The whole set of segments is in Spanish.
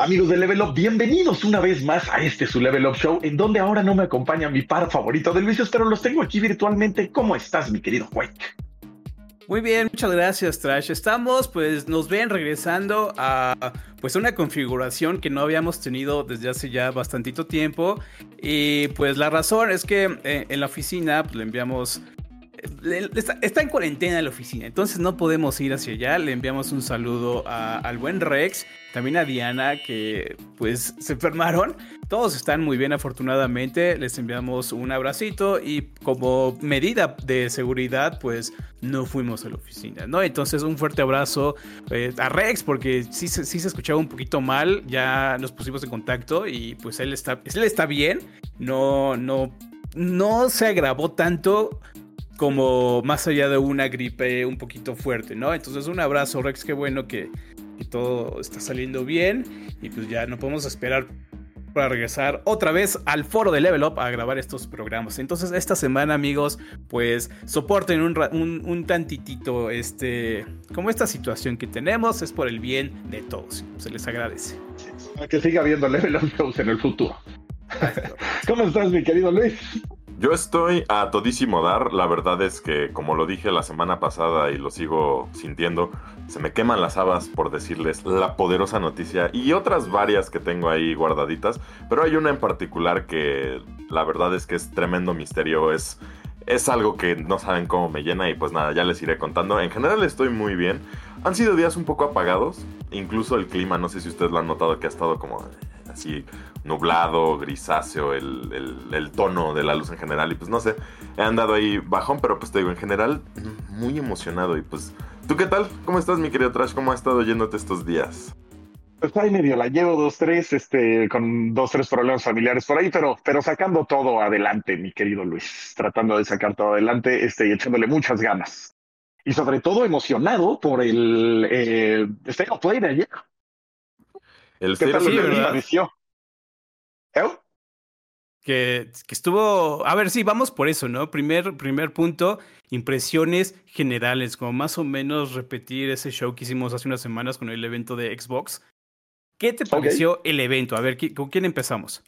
Amigos de Level Up, bienvenidos una vez más a este su Level Up Show, en donde ahora no me acompaña mi par favorito de Luis, pero los tengo aquí virtualmente. ¿Cómo estás, mi querido Quake? Muy bien, muchas gracias, Trash. Estamos, pues, nos ven regresando a, pues, una configuración que no habíamos tenido desde hace ya bastantito tiempo. Y, pues, la razón es que eh, en la oficina, pues, le enviamos Está, en cuarentena en la oficina, entonces no podemos ir hacia allá. Le enviamos un saludo al buen Rex, también a Diana, que pues se enfermaron. Todos están muy bien, afortunadamente. Les enviamos un abracito y como medida de seguridad, pues no fuimos a la oficina, ¿no? Entonces, un fuerte abrazo eh, a Rex, porque sí, sí se escuchaba un poquito mal. Ya nos pusimos en contacto y pues él está, él está bien. No, no, no se agravó tanto como más allá de una gripe un poquito fuerte, ¿no? Entonces un abrazo Rex, qué bueno que, todo está saliendo bien y pues ya no podemos esperar para regresar otra vez al foro de Level Up a grabar estos programas. Entonces, esta semana, amigos, pues soporten un, un, tantitito este, como esta situación que tenemos, es por el bien de todos. Se les agradece. que siga habiendo Level Up en el futuro. ¿Cómo estás, mi querido Luis? Yo estoy a todísimo dar. La verdad es que, como lo dije la semana pasada y lo sigo sintiendo, se me queman las habas por decirles la poderosa noticia y otras varias que tengo ahí guardaditas. Pero hay una en particular que la verdad es que es tremendo misterio. Es, es algo que no saben cómo me llena y pues nada, ya les iré contando. En general estoy muy bien. Han sido días un poco apagados. Incluso el clima, no sé si ustedes lo han notado, que ha estado como así nublado, grisáceo, el, tono de la luz en general. Y pues no sé, he andado ahí bajón, pero pues te digo, en general, muy emocionado. Y pues, ¿tú qué tal? ¿Cómo estás, mi querido Trash? ¿Cómo ha estado yéndote estos días? Pues ahí medio la llevo dos, tres, este, con dos, tres problemas familiares por ahí, pero, pero sacando todo adelante, mi querido Luis, tratando de sacar todo adelante, este, y echándole muchas ganas. Y sobre todo emocionado por el eh, State of Play de ayer. El ¿Qué tal ¿Eh? Que, que, estuvo. A ver, sí, vamos por eso, ¿no? Primer, primer punto, impresiones generales, como más o menos repetir ese show que hicimos hace unas semanas con el evento de Xbox. ¿Qué te pareció el evento? A ver, ¿con quién empezamos?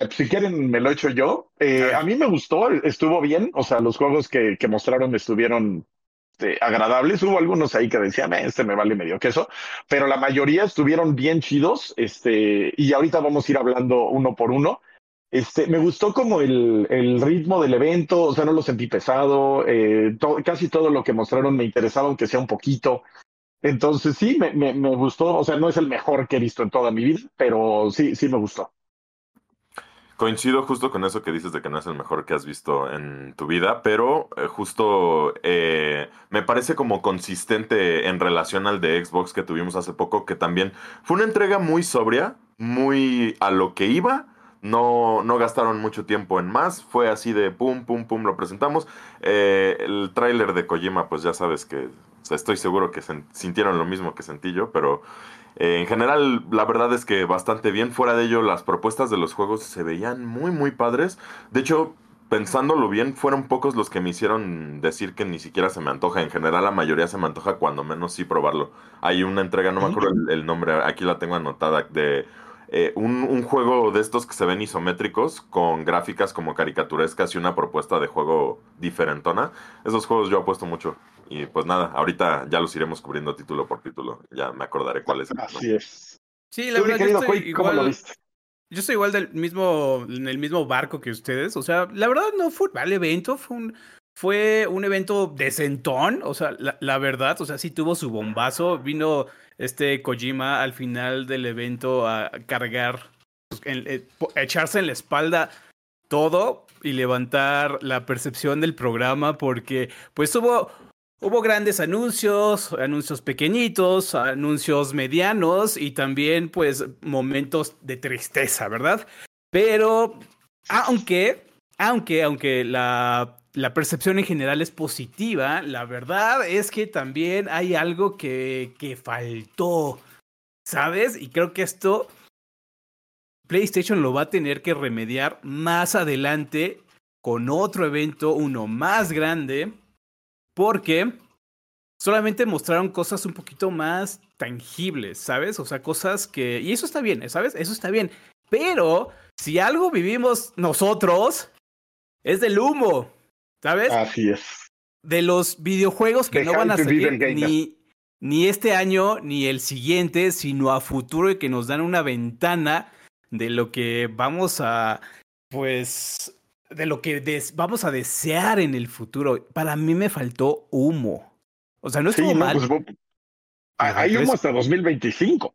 Eh, si quieren, me lo he hecho yo. Eh, a mí me gustó, estuvo bien. O sea, los juegos que, que mostraron estuvieron este, agradables. Hubo algunos ahí que decían, eh, este me vale medio queso, pero la mayoría estuvieron bien chidos. Este, y ahorita vamos a ir hablando uno por uno. Este, me gustó como el, el ritmo del evento, o sea, no lo sentí pesado. Eh, casi todo lo que mostraron me interesaba, aunque sea un poquito. Entonces, sí, me, me, me gustó. O sea, no es el mejor que he visto en toda mi vida, pero sí, sí me gustó. Coincido justo con eso que dices de que no es el mejor que has visto en tu vida, pero eh, justo eh, me parece como consistente en relación al de Xbox que tuvimos hace poco, que también fue una entrega muy sobria, muy a lo que iba. No, no gastaron mucho tiempo en más, fue así de pum, pum, pum, lo presentamos. Eh, el tráiler de Kojima, pues ya sabes que estoy seguro que sintieron lo mismo que sentí yo, pero eh, en general, la verdad es que bastante bien. Fuera de ello, las propuestas de los juegos se veían muy, muy padres. De hecho, pensándolo bien, fueron pocos los que me hicieron decir que ni siquiera se me antoja. En general, la mayoría se me antoja cuando menos sí probarlo. Hay una entrega, no me acuerdo el, nombre, aquí la tengo anotada, de eh, un, un, juego de estos que se ven isométricos, con gráficas como caricaturescas y una propuesta de juego diferentona. Esos juegos yo apuesto mucho. Y pues nada, ahorita ya los iremos cubriendo título por título. Ya me acordaré cuál es. Así es. Sí, la verdad, yo estoy igual, Yo estoy igual del mismo, en el mismo barco que ustedes. O sea, la verdad no fue mal evento, fue un, fue un evento decentón. O sea, la, la verdad, o sea, sí tuvo su bombazo. Vino este Kojima al final del evento a cargar, pues, eh, echarse en la espalda todo y levantar la percepción del programa porque pues hubo Hubo grandes anuncios, anuncios pequeñitos, anuncios medianos y también pues momentos de tristeza, ¿verdad? Pero aunque, aunque, aunque la, la percepción en general es positiva, la verdad es que también hay algo que, que faltó, ¿sabes? Y creo que esto PlayStation lo va a tener que remediar más adelante con otro evento, uno más grande porque solamente mostraron cosas un poquito más tangibles, ¿sabes? O sea, cosas que... Y eso está bien, ¿sabes? Eso está bien. Pero si algo vivimos nosotros, es del humo, ¿sabes? Así es. De los videojuegos que no van a salir ni, ni este año ni el siguiente, sino a futuro y que nos dan una ventana de lo que vamos a, pues, de lo que vamos a desear en el futuro. Para mí me faltó humo. O sea, no estuvo mal. Pues, hay humo hasta 2025.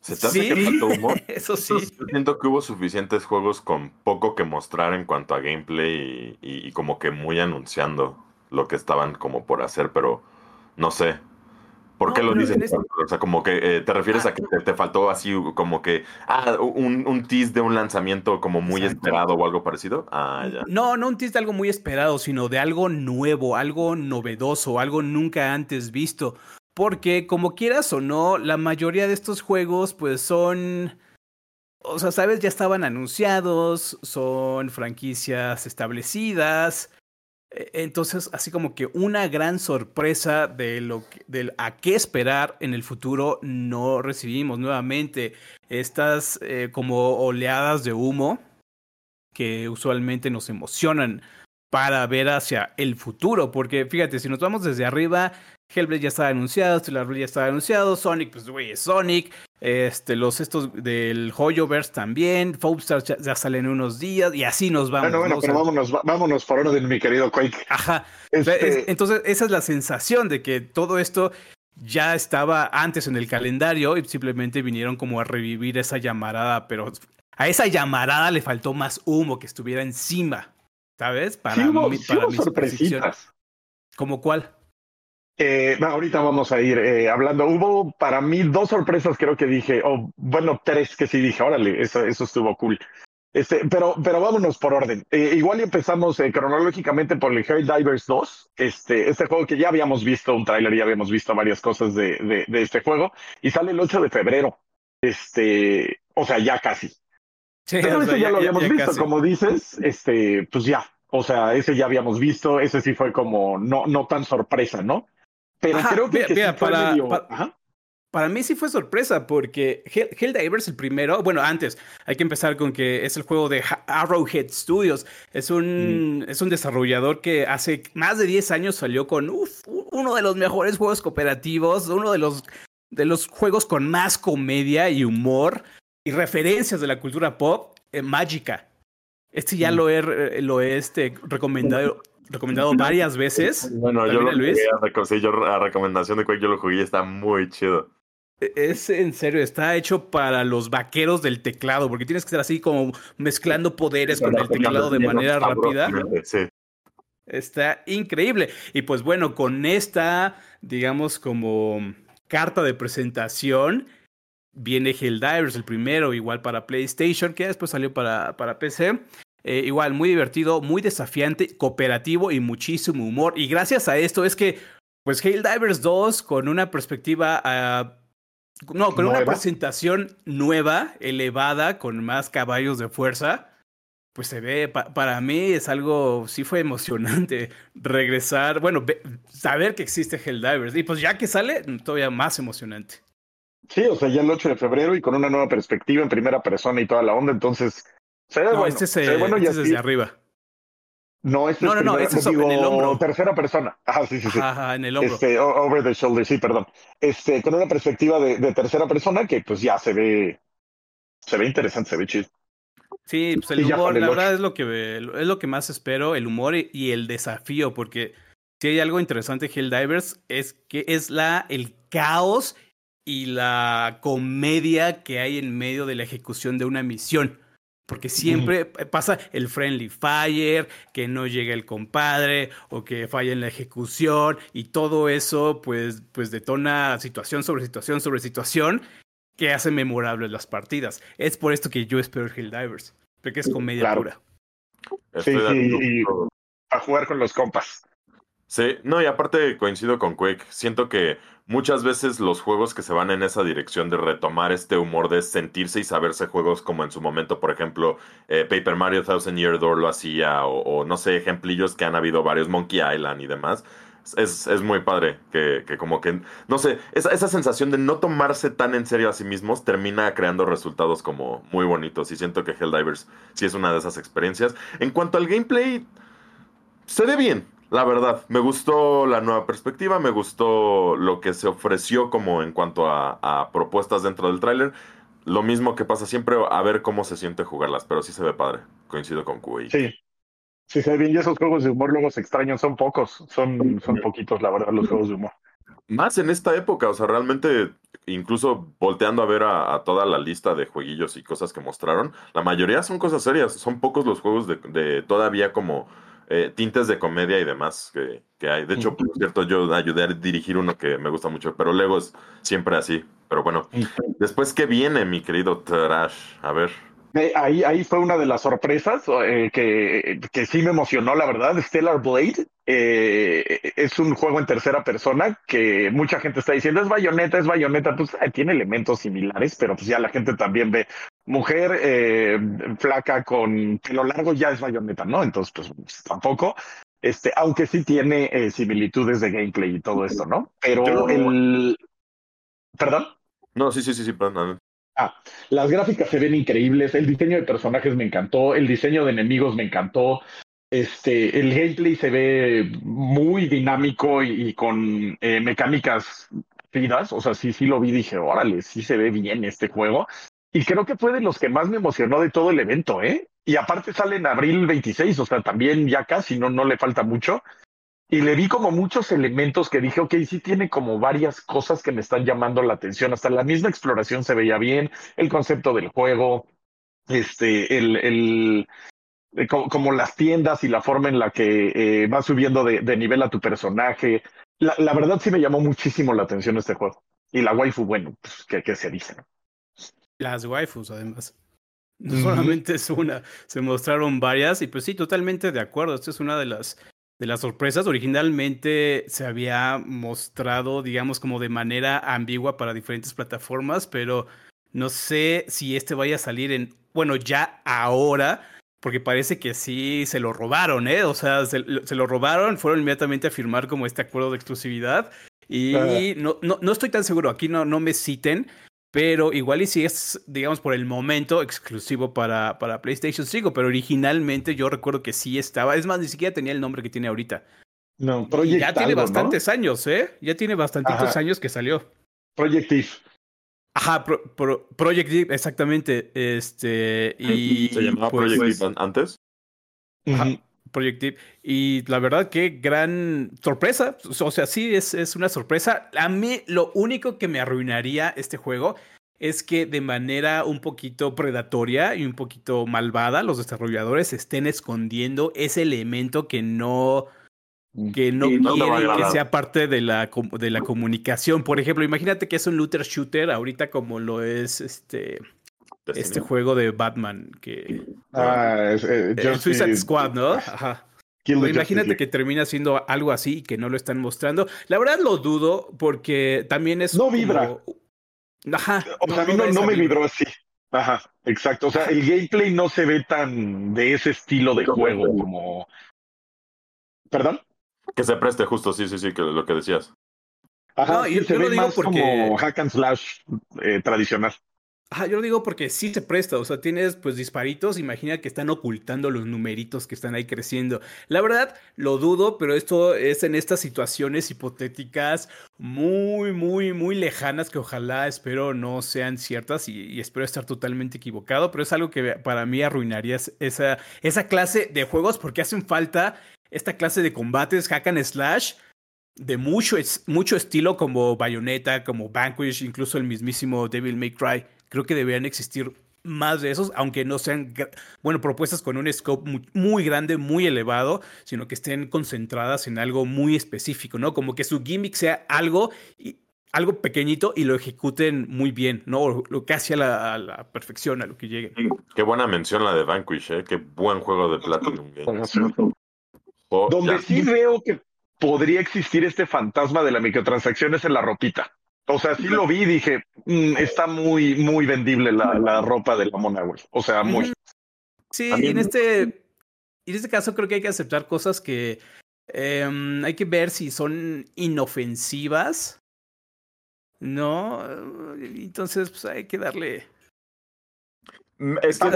¿Se te hace que faltó humo? Eso sí. siento que hubo suficientes juegos con poco que mostrar en cuanto a gameplay y, y como que muy anunciando lo que estaban como por hacer, pero no sé. ¿Por qué lo? Este o sea, como que eh, te refieres a ah. que te, faltó así como que, ah, un, un tease de un lanzamiento como muy esperado o algo parecido. Ah, ya. No, no un tease de algo muy esperado, sino de algo nuevo, algo novedoso, algo nunca antes visto. Porque como quieras o no, la mayoría de estos juegos pues son... O sea, sabes, ya estaban anunciados, son franquicias establecidas, entonces, así como que una gran sorpresa de lo que, a qué esperar en el futuro no recibimos nuevamente estas eh, como oleadas de humo que usualmente nos emocionan para ver hacia el futuro, porque fíjate, si nos vamos desde arriba, Hellblade ya estaba anunciado, Stellar Blade ya estaba anunciado, Sonic, pues güey, es Sonic, este, los estos del Hoyoverse también, Foamstars ya, ya, salen unos días y así nos vamos. Bueno, bueno, pero vámonos, vámonos por orden, mi querido Quake. Ajá. Este entonces, esa es la sensación de que todo esto ya estaba antes en el calendario y simplemente vinieron como a revivir esa llamarada, pero a esa llamarada le faltó más humo que estuviera encima, ¿sabes? Para, mí, para mis ¿Como cuál? Eh, ahorita vamos a ir eh, hablando. Hubo para mí dos sorpresas, creo que dije, o bueno, tres que sí dije, órale, eso, eso estuvo cool. Este, pero, pero vámonos por orden. Eh, igual empezamos eh, cronológicamente por el Hell Divers 2, este, este juego que ya habíamos visto un tráiler, ya habíamos visto varias cosas de, de, de, este juego, y sale el 8 de febrero. Este, o sea, ya casi. Sí, pero este ya, lo habíamos visto, como dices, este, pues ya. O sea, ese ya habíamos visto, ese sí fue como no, no tan sorpresa, ¿no? Pero creo que, para, para, mí sí fue sorpresa, porque Helldivers, el primero, bueno, antes, hay que empezar con que es el juego de Arrowhead Studios. Es un, mm. es un desarrollador que hace más de 10 años salió con uno de los mejores juegos cooperativos, uno de los, de los juegos con más comedia y humor y referencias de la cultura pop, eh, Magica. Este ya mm. lo he, lo he este, recomendado recomendado varias veces. Bueno, yo lo Luis? A, yo a recomendación de cual yo lo jugué y está muy chido. E, es en serio, está hecho para los vaqueros del teclado, porque tienes que estar así como mezclando poderes con el teclado de manera rápida. Sí. Está increíble. Y pues bueno, con esta, digamos, como carta de presentación, viene Helldivers, el primero, igual para PlayStation, que después salió para, para PC. Eh, igual, muy divertido, muy desafiante, cooperativo y muchísimo humor. Y gracias a esto es que, pues, Hail Divers 2, con una perspectiva. Ah, no, con una presentación nueva, elevada, con más caballos de fuerza, pues se ve, para mí es algo, sí fue emocionante regresar, bueno, saber que existe Helldivers. Y pues ya que sale, todavía más emocionante. Sí, o sea, ya el 8 de febrero y con una nueva perspectiva en primera persona y toda la onda, entonces no, este es, desde arriba. No, este no, no, no, este es en el hombro. Tercera persona. Ajá, sí, sí, sí. Ajá, en el hombro. Este, over the shoulder, sí, perdón. Este, con una perspectiva de, de, tercera persona que pues ya se ve, se ve interesante, se ve chido. Sí, pues el humor, la verdad es lo que es lo que más espero, el humor y el desafío, porque si hay algo interesante de Helldivers es que es la el caos y la comedia que hay en medio de la ejecución de una misión. Porque siempre pasa el friendly fire, que no llega el compadre o que falla en la ejecución y todo eso pues, pues detona situación sobre situación sobre situación que hace memorables las partidas. Es por esto que yo espero el Helldivers, porque es comedia pura. Sí, sí, y a jugar con los compas. Sí, no, y aparte coincido con Quake. Siento que muchas veces los juegos que se van en esa dirección de retomar este humor de sentirse y saberse juegos como en su momento, por ejemplo, eh, Paper Mario Thousand Year Door lo hacía, o, no sé, ejemplillos que han habido varios, Monkey Island y demás. es, es muy padre que, que, como que, no sé, esa, esa sensación de no tomarse tan en serio a sí mismos termina creando resultados como muy bonitos y siento que Helldivers sí es una de esas experiencias. En cuanto al gameplay, se ve bien, la verdad. Me gustó la nueva perspectiva, me gustó lo que se ofreció como en cuanto a, a propuestas dentro del tráiler. Lo mismo que pasa siempre, a ver cómo se siente jugarlas, pero sí se ve padre. Coincido con QA. Sí, Sí, se bien, y esos juegos de humor luego se extrañan, son pocos, son, son poquitos, la verdad, los juegos de humor. Más en esta época, o sea, realmente, incluso volteando a ver a, a toda la lista de jueguillos y cosas que mostraron, la mayoría son cosas serias, son pocos los juegos de, de todavía como eh, tintes de comedia y demás que, que hay. De hecho, por cierto, yo ayudé a dirigir uno que me gusta mucho, pero luego es siempre así. Pero bueno, después, ¿qué viene, mi querido Trash? A ver. Ahí, ahí fue una de las sorpresas eh, que, que sí me emocionó, la verdad. Stellar Blade eh, es un juego en tercera persona que mucha gente está diciendo es bayoneta, es bayoneta, pues eh, tiene elementos similares, pero pues ya la gente también ve mujer eh, flaca con pelo largo, ya es bayoneta, ¿no? Entonces, pues tampoco. Este, aunque sí tiene eh, similitudes de gameplay y todo esto, ¿no? Pero el. ¿Perdón? No, sí, sí, sí, sí, perdón. Ah, las gráficas se ven increíbles, el diseño de personajes me encantó, el diseño de enemigos me encantó, este, el gameplay se ve muy dinámico y, y con eh, mecánicas finas, o sea, sí, sí lo vi, dije, órale, sí se ve bien este juego. Y creo que fue de los que más me emocionó de todo el evento, ¿eh? Y aparte sale en abril 26, o sea, también ya casi, no, no le falta mucho y le vi como muchos elementos que dije, ok, sí tiene como varias cosas que me están llamando la atención. Hasta la misma exploración se veía bien, el concepto del juego, este, el, el eh, como, como, las tiendas y la forma en la que eh, va subiendo de, de, nivel a tu personaje. La, la, verdad sí me llamó muchísimo la atención este juego. Y la waifu, bueno, pues, ¿qué, qué se dice? Las waifus, además. No solamente es una, se mostraron varias y pues sí, totalmente de acuerdo. Esta es una de las de las sorpresas. Originalmente se había mostrado, digamos, como de manera ambigua para diferentes plataformas, pero no sé si este vaya a salir en, bueno, ya ahora, porque parece que sí se lo robaron, ¿eh? O sea, se, se lo robaron, fueron inmediatamente a firmar como este acuerdo de exclusividad. Y no, no, no, estoy tan seguro, aquí no, no me citen, pero igual y si es, digamos, por el momento exclusivo para, para PlayStation 5, pero originalmente yo recuerdo que sí estaba, es más, ni siquiera tenía el nombre que tiene ahorita. No, Project Ya tiene algo, bastantes ¿no? años, ¿eh? Ya tiene bastantitos Ajá. años que salió. Project If. Ajá, pro, pro, Project Deep, exactamente. Este, y. ¿Se llamaba pues, Project Deep antes? Ajá. -huh. Project Deep. Y la verdad, qué gran sorpresa. O sea, sí, es, es, una sorpresa. A mí, lo único que me arruinaría este juego es que de manera un poquito predatoria y un poquito malvada, los desarrolladores estén escondiendo ese elemento que no que no, no quieren que sea parte de la, de la comunicación. Por ejemplo, imagínate que es un looter shooter ahorita como lo es este este juego de Batman que ah, es, eh, el Suicide Squad, ¿no? Ajá. Imagínate que termina siendo algo así y que no lo están mostrando. La verdad lo dudo porque también es no vibra. Como... Ajá. O sea, a mí no, no me vibró así. Ajá, exacto. O sea, el gameplay no se ve tan de ese estilo de juego como. ¿Perdón? Que se preste justo, sí, sí, sí, que lo que decías. Ajá, no, sí, yo, se yo ve más porque... como hack and slash eh, tradicional. Ajá, yo lo digo porque sí se presta, o sea, tienes pues disparitos, imagina que están ocultando los numeritos que están ahí creciendo. La verdad, lo dudo, pero esto es en estas situaciones hipotéticas muy, muy, muy lejanas que ojalá espero no sean ciertas y, espero estar totalmente equivocado, pero es algo que para mí arruinaría esa, esa clase de juegos porque hacen falta esta clase de combates hack and slash de mucho, mucho estilo como Bayonetta, como Vanquish, incluso el mismísimo Devil May Cry. Creo que deberían existir más de esos, aunque no sean, bueno, propuestas con un scope muy, muy, grande, muy elevado, sino que estén concentradas en algo muy específico, ¿no? Como que su gimmick sea algo, algo pequeñito y lo ejecuten muy bien, ¿no? Lo casi a la, a la perfección, a lo que llegue. Qué buena mención la de Vanquish, ¿eh? Qué buen juego de Platinum Games. Oh, Donde ya. sí veo que podría existir este fantasma de la microtransacción es en la ropita. O sea, sí lo vi y dije, mmm, está muy, muy vendible la, la, ropa de la mona, güey. O sea, muy. Sí, y en este, en este caso creo que hay que aceptar cosas que Em, hay que ver si son inofensivas. No, entonces pues hay que darle. Mm, estoy,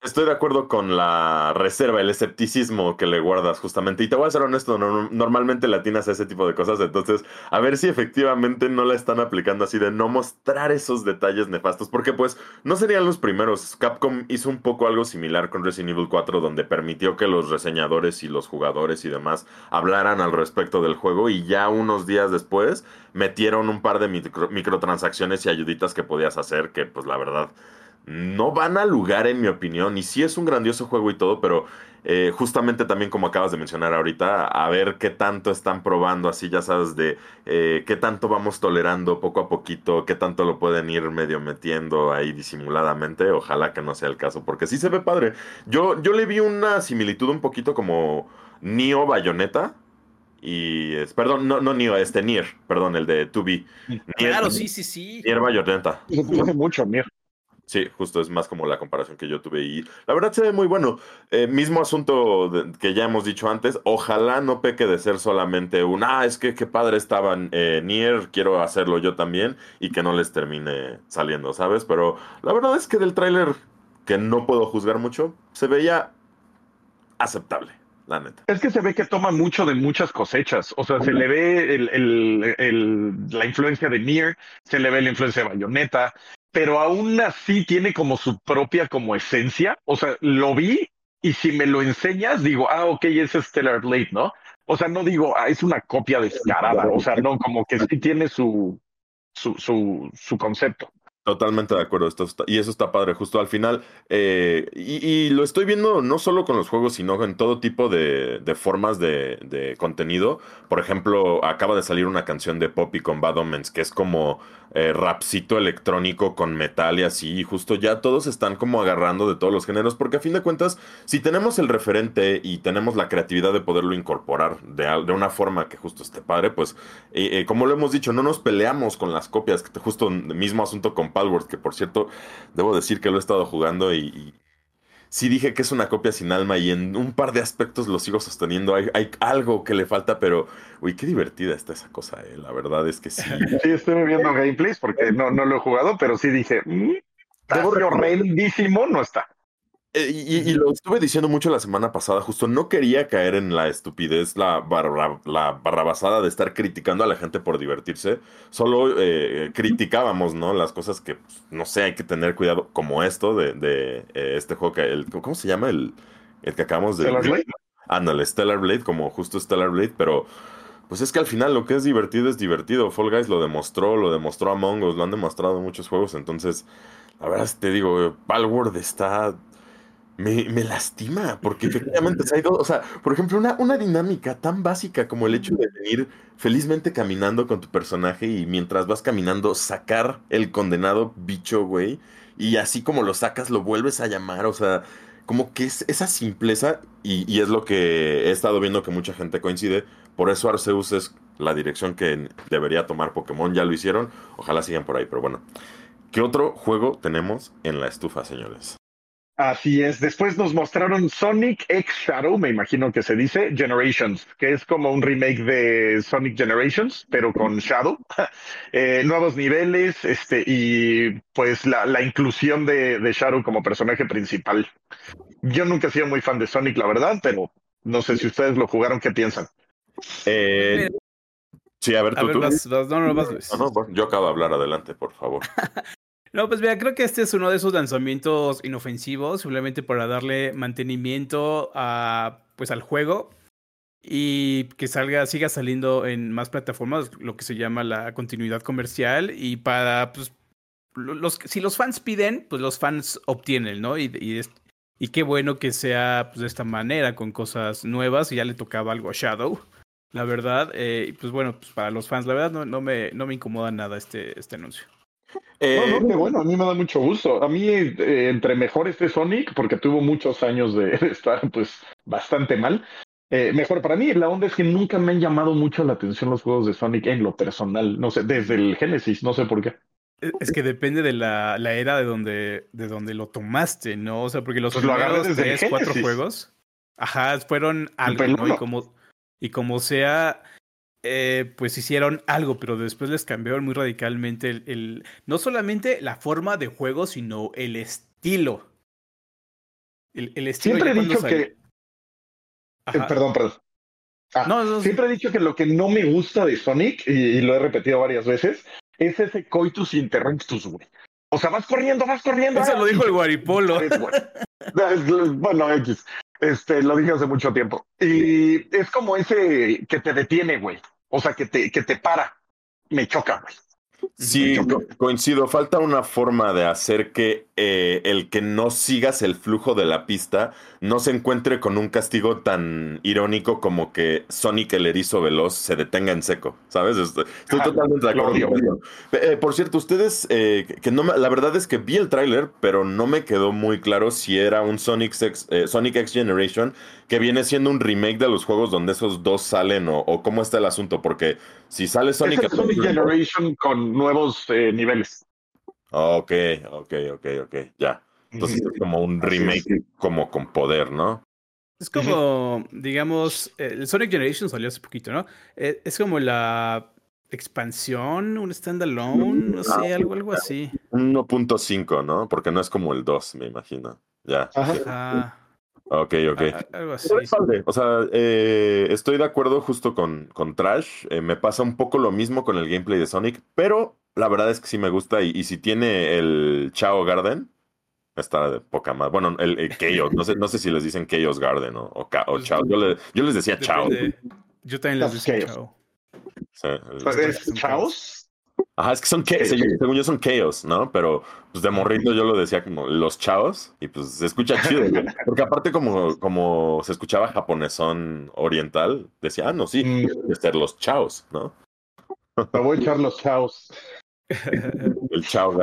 estoy de acuerdo con la reserva, el escepticismo que le guardas justamente. Y te voy a ser honesto, normalmente latinas a ese tipo de cosas, entonces a ver si efectivamente no la están aplicando así de no mostrar esos detalles nefastos, porque pues no serían los primeros. Capcom hizo un poco algo similar con Resident Evil 4, donde permitió que los reseñadores y los jugadores y demás hablaran al respecto del juego y ya unos días después metieron un par de microtransacciones y ayuditas que podías hacer, que pues la verdad no van al lugar, en mi opinión. Y sí es un grandioso juego y todo, pero eh, justamente también como acabas de mencionar ahorita, a ver qué tanto están probando, así ya sabes, de eh, qué tanto vamos tolerando poco a poquito, qué tanto lo pueden ir medio metiendo ahí disimuladamente. Ojalá que no sea el caso, porque sí se ve padre. Yo, yo le vi una similitud un poquito como Nio Bayonetta. Y es, perdón, no, no Nio, este Nier, perdón, el de 2B. Claro, sí, sí, sí. Nier Bayonetta. mucho Nier. Sí, justo es más como la comparación que yo tuve y la verdad se ve muy bueno. Eh, mismo asunto que ya hemos dicho antes, ojalá no peque de ser solamente un, ah, es que qué padre estaban eh, Nier, quiero hacerlo yo también y que no les termine saliendo, ¿sabes? Pero la verdad es que del tráiler, que no puedo juzgar mucho, se veía aceptable. La neta. Es que se ve que toma mucho de muchas cosechas. O sea, se le ve el, la influencia de Nier, se le ve la influencia de Bayonetta, pero aún así tiene como su propia como esencia. O sea, lo vi y si me lo enseñas, digo, ah, ok, es Stellar Blade, ¿no? O sea, no digo, ah, es una copia descarada. O sea, no, como que sí tiene su, su, su, su concepto. Totalmente de acuerdo, esto y eso está padre, justo al final. Eh, y, lo estoy viendo no solo con los juegos, sino en todo tipo de, de formas de, de, contenido. Por ejemplo, acaba de salir una canción de Poppy con Bad Omens, que es como eh, rapcito electrónico con metal y así. Y justo ya todos están como agarrando de todos los géneros, porque a fin de cuentas, si tenemos el referente y tenemos la creatividad de poderlo incorporar de, de una forma que justo esté padre, pues eh, como lo hemos dicho, no nos peleamos con las copias, justo mismo asunto con Palworld, que por cierto, debo decir que lo he estado jugando y, sí dije que es una copia sin alma y en un par de aspectos lo sigo sosteniendo. Hay, algo que le falta, pero, uy, qué divertida está esa cosa, eh. La verdad es que sí. Sí, estoy viendo gameplays porque no, no lo he jugado, pero sí dije, mmm, horrendísimo, no está. Eh, y, lo estuve diciendo mucho la semana pasada, justo no quería caer en la estupidez, la, la barrabasada de estar criticando a la gente por divertirse. Solo eh, criticábamos, ¿no? Las cosas que, pues, no sé, hay que tener cuidado, como esto de, de eh, este juego, que el, ¿cómo se llama? El, el que acabamos de... Stellar Blade. Ándale, Stellar Blade, como justo Stellar Blade, pero pues es que al final lo que es divertido es divertido. Fall Guys lo demostró, lo demostró Among Us, lo han demostrado en muchos juegos, entonces, la verdad te digo, Palworld está me, lastima, porque efectivamente se ha ido, o sea, por ejemplo, una, una dinámica tan básica como el hecho de venir felizmente caminando con tu personaje y mientras vas caminando sacar el condenado bicho, güey, y así como lo sacas lo vuelves a llamar, o sea, como que es esa simpleza y, y es lo que he estado viendo que mucha gente coincide, por eso Arceus es la dirección que debería tomar Pokémon, ya lo hicieron, ojalá sigan por ahí, pero bueno. ¿Qué otro juego tenemos en la estufa, señores? Así es. Después nos mostraron Sonic X Shadow, me imagino que se dice, Generations, que es como un remake de Sonic Generations, pero con Shadow. Eh, nuevos niveles, este, y pues la, inclusión de, Shadow como personaje principal. Yo nunca he sido muy fan de Sonic, la verdad, pero no sé si ustedes lo jugaron, ¿qué piensan? Eh, sí, a ver, tú. no, no, yo acabo de hablar, adelante, por favor. No, pues mira, creo que este es uno de esos lanzamientos inofensivos, simplemente para darle mantenimiento a, pues, al juego y que salga, siga saliendo en más plataformas, lo que se llama la continuidad comercial y para, pues, los, si los fans piden, pues los fans obtienen, ¿no? Y, y, y qué bueno que sea pues, de esta manera, con cosas nuevas, y ya le tocaba algo a Shadow, la verdad. Eh, pues bueno, pues para los fans, la verdad no, no, me, no me incomoda nada este, este anuncio. Eh, no, bueno, a mí me da mucho gusto. A mí, eh, entre mejor este Sonic, porque tuvo muchos años de, estar pues bastante mal, eh, mejor para mí. La onda es que nunca me han llamado mucho la atención los juegos de Sonic en lo personal. No sé, desde el Genesis, no sé por qué. E, es que depende de la, la era de donde, de donde lo tomaste, ¿no? O sea, porque los pues primeros tres, cuatro juegos, ajá, fueron algo, ¿no? Y como Y como sea, eh, pues hicieron algo, pero después les cambiaron muy radicalmente el, no solamente la forma de juego, sino el estilo. El, estilo Siempre he dicho que... Eh, perdón, perdón. Ah, siempre he dicho que lo que no me gusta de Sonic, y, lo he repetido varias veces, es ese coitus interruptus, güey. O sea, vas corriendo, vas corriendo. Eso lo dijo el Guaripolo. bueno, X. Este, lo dije hace mucho tiempo. Y es como ese que te detiene, güey. O sea, que te, que te para. Me choca, güey. Sí, coincido. Falta una forma de hacer que eh, el que no sigas el flujo de la pista no se encuentre con un castigo tan irónico como que Sonic el erizo veloz se detenga en seco. ¿Sabes? Estoy, totalmente de acuerdo. Eh, por cierto, ustedes, eh, que no la verdad es que vi el tráiler, pero no me quedó muy claro si era un Sonic X, Sonic X Generation que viene siendo un remake de los juegos donde esos dos salen o, cómo está el asunto, porque si sale Sonic... Es Sonic Generation con nuevos eh, niveles. Ok, ok, ok, ok, ya. Entonces es como un remake como con poder, ¿no? Es como, digamos, el Sonic Generation salió hace poquito, ¿no? Eh, es como la expansión, un standalone, no sé, algo, algo así. 1.5, ¿no? Porque no es como el 2, me imagino. Ya. Ajá. Ok, ok. Algo así. O sea, eh, estoy de acuerdo justo con, con Trash. Eh, me pasa un poco lo mismo con el gameplay de Sonic, pero la verdad es que sí me gusta. Y, si tiene el Chao Garden, está de poca más. Bueno, el, Chaos, no sé, no sé si les dicen Chaos Garden o, o, pues, Chao. Yo, les decía Chao. Yo también les decía Chao. ¿Es Chaos? Ajá, es que son, según yo son chaos, ¿no? Pero pues de morrito yo lo decía como los chaos y pues se escucha chido. Porque aparte como, como se escuchaba japonesón oriental, decía, ah, no, sí, mm. de ser los chaos, ¿no? Me voy a echar los chaos. El chao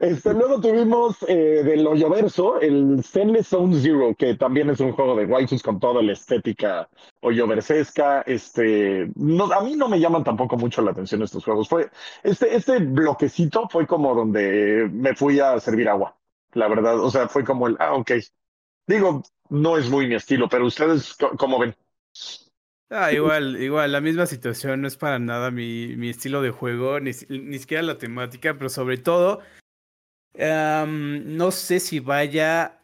Este, luego tuvimos eh, del Hoyoverso el Zenless Zone Zero, que también es un juego de waifus con toda la estética hoyoversesca. Este, a mí no me llaman tampoco mucho la atención estos juegos. Fue, este, este bloquecito fue como donde me fui a servir agua, la verdad. O sea, fue como el, ah, ok. Digo, no es muy mi estilo, pero ustedes, ¿cómo ven? Ah, igual, igual, la misma situación, no es para nada mi, mi estilo de juego, ni, ni siquiera la temática, pero sobre todo no sé si vaya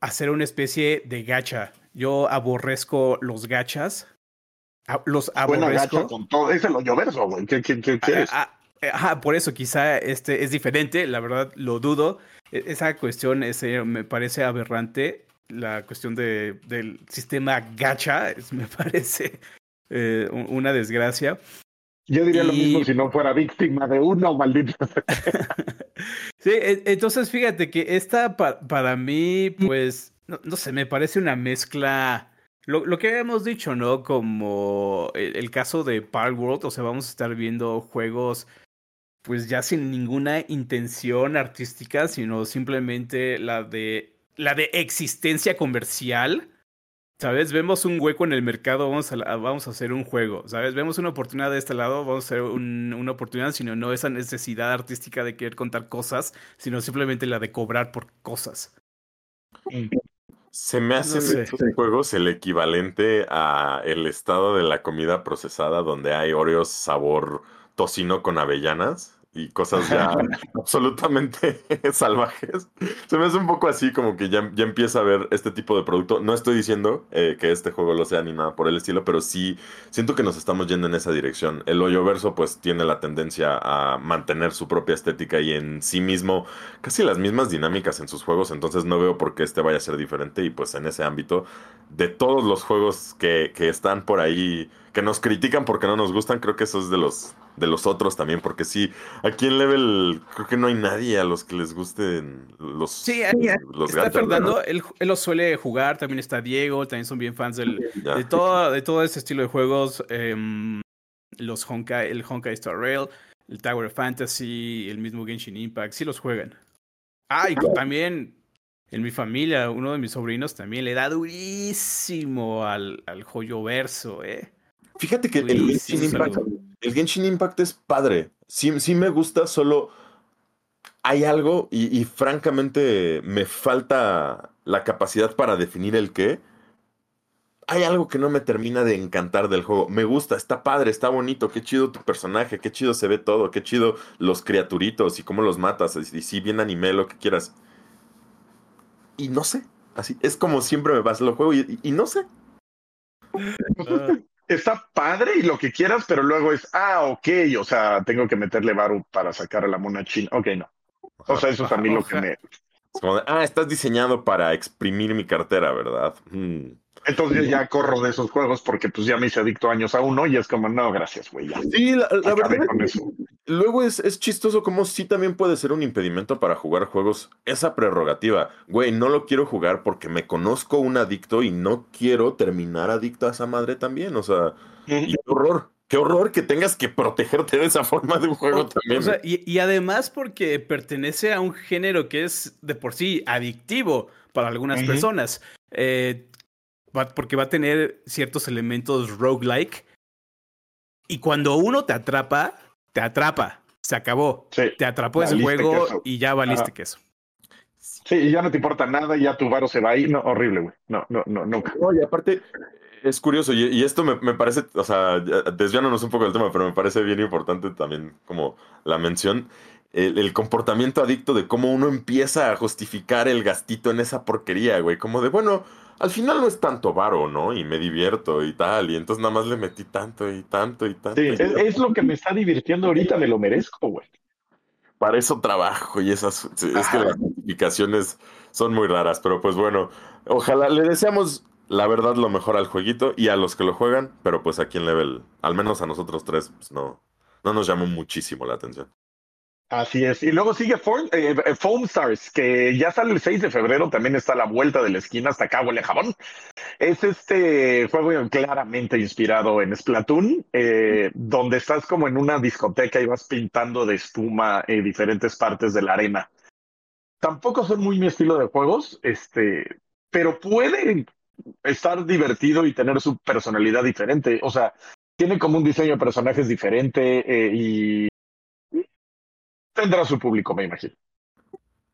a ser una especie de gacha. Yo aborrezco los gachas. Los aborrezco. Gacha con todo. Es el hoyoverso, güey. ¿Qué, qué, qué, qué es? Ah, ah, por eso quizá este es diferente, la verdad lo dudo. E, esa cuestión ese, me parece aberrante. La cuestión de, del sistema gacha me parece eh, una desgracia. Yo diría lo mismo si no fuera víctima de uno, maldito. sí, e, entonces fíjate que esta para mí, pues, no, sé, me parece una mezcla. Lo, lo que habíamos dicho, ¿no? Como el, caso de Park World, o sea, vamos a estar viendo juegos, pues ya sin ninguna intención artística, sino simplemente la de la de existencia comercial ¿Sabes? Vemos un hueco en el mercado, vamos a, vamos a hacer un juego. ¿Sabes? Vemos una oportunidad de este lado, vamos a hacer una oportunidad, sino no esa necesidad artística de querer contar cosas, sino simplemente la de cobrar por cosas. Se me hace estos juegos el equivalente a el estado de la comida procesada donde hay Oreos sabor tocino con avellanas y cosas ya absolutamente salvajes. Se me hace un poco así como que ya, ya empieza a ver este tipo de producto. No estoy diciendo eh, que este juego lo sea ni nada por el estilo, pero sí siento que nos estamos yendo en esa dirección. El hoyo verso pues tiene la tendencia a mantener su propia estética y en sí mismo casi las mismas dinámicas en sus juegos, entonces no veo por qué este vaya a ser diferente y pues en ese ámbito de todos los juegos que, que están por ahí que nos critican porque no nos gustan, creo que eso es de los de los otros también, porque sí, aquí en Level creo que no hay nadie a los que les gusten los Sí, los está Fernando, él, él, los suele jugar, también está Diego, también son bien fans del, de todo de todo ese estilo de juegos, em, los Honkai, el Honkai Star Rail, el Tower of Fantasy, el mismo Genshin Impact, sí los juegan. Ah, y también en mi familia, uno de mis sobrinos también le da durísimo al, al joyo verso, ¿eh? Fíjate que el Genshin, Impact, el Genshin, Impact, es padre. Sí, sí me gusta, solo hay algo y, francamente me falta la capacidad para definir el qué. hay algo que no me termina de encantar del juego. Me gusta, está padre, está bonito, qué chido tu personaje, qué chido se ve todo, qué chido los criaturitos y cómo los matas, y si bien anime, lo que quieras. Y no sé, así, es como siempre me pasa el juego y, no sé. Ah. Está padre y lo que quieras, pero luego es, ah, ok, o sea, tengo que meterle varu para sacar a la mona china. Ok, no. O sea, eso es a mí lo que me... Es como de, ah, estás diseñado para exprimir mi cartera, ¿verdad? Hmm. Entonces yo ya corro de esos juegos porque pues ya me hice adicto años a uno y es como, no, gracias, güey. Sí, la, verdad. Luego es, es, chistoso como sí también puede ser un impedimento para jugar juegos. Esa prerrogativa, güey, no lo quiero jugar porque me conozco un adicto y no quiero terminar adicto a esa madre también. O sea, qué horror. Qué horror que tengas que protegerte de esa forma de un juego también. O sea, y, además porque pertenece a un género que es de por sí adictivo para algunas personas. Eh, porque va a tener ciertos elementos roguelike. Y cuando uno te atrapa, te atrapa. Se acabó. te atrapó ese juego y ya valiste queso. Sí, y ya no te importa nada, ya tu varo se va ahí. No, horrible, güey. No, no, no, nunca. No, y aparte, es curioso, y, esto me, parece, o sea, desviándonos un poco del tema, pero me parece bien importante también como la mención. El, el, comportamiento adicto de cómo uno empieza a justificar el gastito en esa porquería, güey. Como de, bueno, al final no es tanto varo, ¿no? Y me divierto y tal, y entonces nada más le metí tanto y tanto y tanto. Sí, es, lo que me está divirtiendo ahorita, me lo merezco, güey. Para eso trabajo y esas, es que las notificaciones son muy raras, pero pues bueno, ojalá le deseamos la verdad lo mejor al jueguito y a los que lo juegan, pero pues aquí en level, al menos a nosotros tres, pues no, no nos llamó muchísimo la atención. Así es. Y luego sigue eh, eh, Foam, Stars, que ya sale el 6 de febrero, también está a la vuelta de la esquina, hasta acá huele jabón. Es este juego claramente inspirado en Splatoon, eh, donde estás como en una discoteca y vas pintando de espuma diferentes partes de la arena. Tampoco son muy mi estilo de juegos, este, pero puede estar divertido y tener su personalidad diferente. O sea, tiene como un diseño de personajes diferente y tendrá su público, me imagino.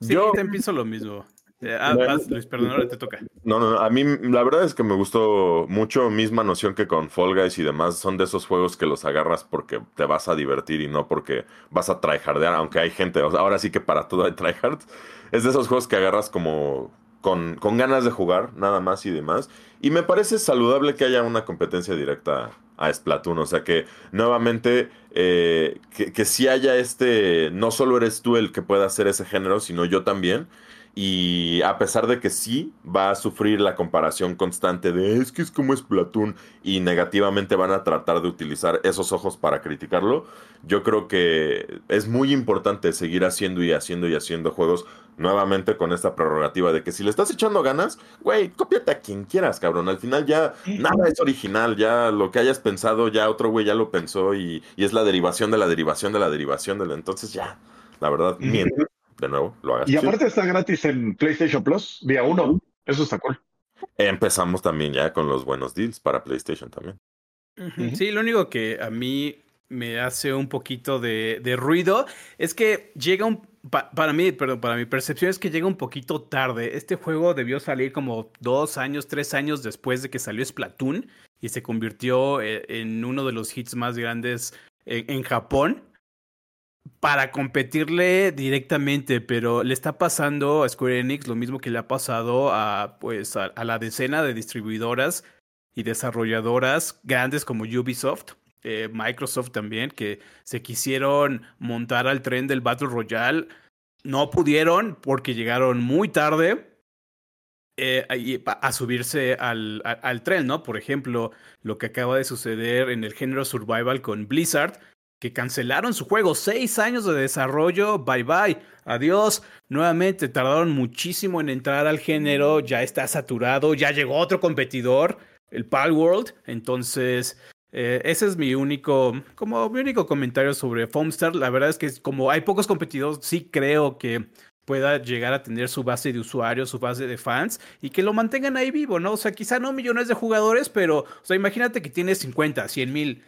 Sí, Yo te empiezo lo mismo. Eh, ah, Luis, perdón, ahora te toca. No, no, a mí la verdad es que me gustó mucho, misma noción que con Fall Guys y demás, son de esos juegos que los agarras porque te vas a divertir y no porque vas a tryhardear, aunque hay gente, ahora sí que para todo hay tryhard, es de esos juegos que agarras como con, con ganas de jugar, nada más y demás, y me parece saludable que haya una competencia directa a Splatoon. O sea que nuevamente eh, que, que si haya este, no solo eres tú el que pueda hacer ese género, sino yo también. Y a pesar de que sí va a sufrir la comparación constante de es que es como Splatoon y negativamente van a tratar de utilizar esos ojos para criticarlo, yo creo que es muy importante seguir haciendo y haciendo y haciendo juegos nuevamente con esta prerrogativa de que si le estás echando ganas, güey, cópiate a quien quieras, cabrón. Al final ya nada es original, ya lo que hayas pensado, ya otro güey ya lo pensó y, es la derivación de la derivación de la derivación de la. Entonces ya, la verdad, mientras de nuevo, lo hagas. Y aparte está gratis en PlayStation Plus, día uno. Eso está cool. Empezamos también ya con los buenos deals para PlayStation también. Sí, lo único que a mí me hace un poquito de, de ruido es que llega un para mí, perdón, para mi percepción es que llega un poquito tarde. Este juego debió salir como dos años, tres años después de que salió Splatoon y se convirtió eh, en uno de los hits más grandes en, Japón para competirle directamente, pero le está pasando a Square Enix lo mismo que le ha pasado a, pues, a la decena de distribuidoras y desarrolladoras grandes como Ubisoft eh, Microsoft también, que se quisieron montar al tren del Battle Royale. No pudieron porque llegaron muy tarde eh, a, subirse al, al, tren, ¿no? Por ejemplo, lo que acaba de suceder en el género survival con Blizzard, que cancelaron su juego. Seis años de desarrollo, bye bye, adiós. Nuevamente tardaron muchísimo en entrar al género, ya está saturado, ya llegó otro competidor, el Palworld. Entonces, eh, ese es mi único, como mi único comentario sobre Foamstar. La verdad es que como hay pocos competidores, sí creo que pueda llegar a tener su base de usuarios, su base de fans y que lo mantengan ahí vivo, ¿no? O sea, quizá no millones de jugadores, pero, o sea, imagínate que tienes 50, 100 mil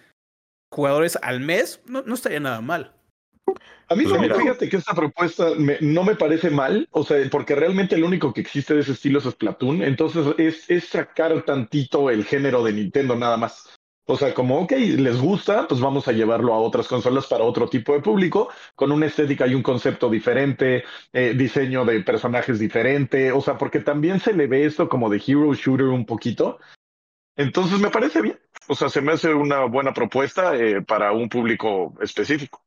jugadores al mes, no, no estaría nada mal. A mí pues fíjate que esta propuesta no me parece mal, o sea, porque realmente lo único que existe de ese estilo es Splatoon, entonces es, es sacar tantito el género de Nintendo nada más. O sea, como, ok, les gusta, pues vamos a llevarlo a otras consolas para otro tipo de público, con una estética y un concepto diferente, eh, diseño de personajes diferente, o sea, porque también se le ve esto como de hero shooter un poquito. Entonces me parece bien, o sea, se me hace una buena propuesta eh, para un público específico.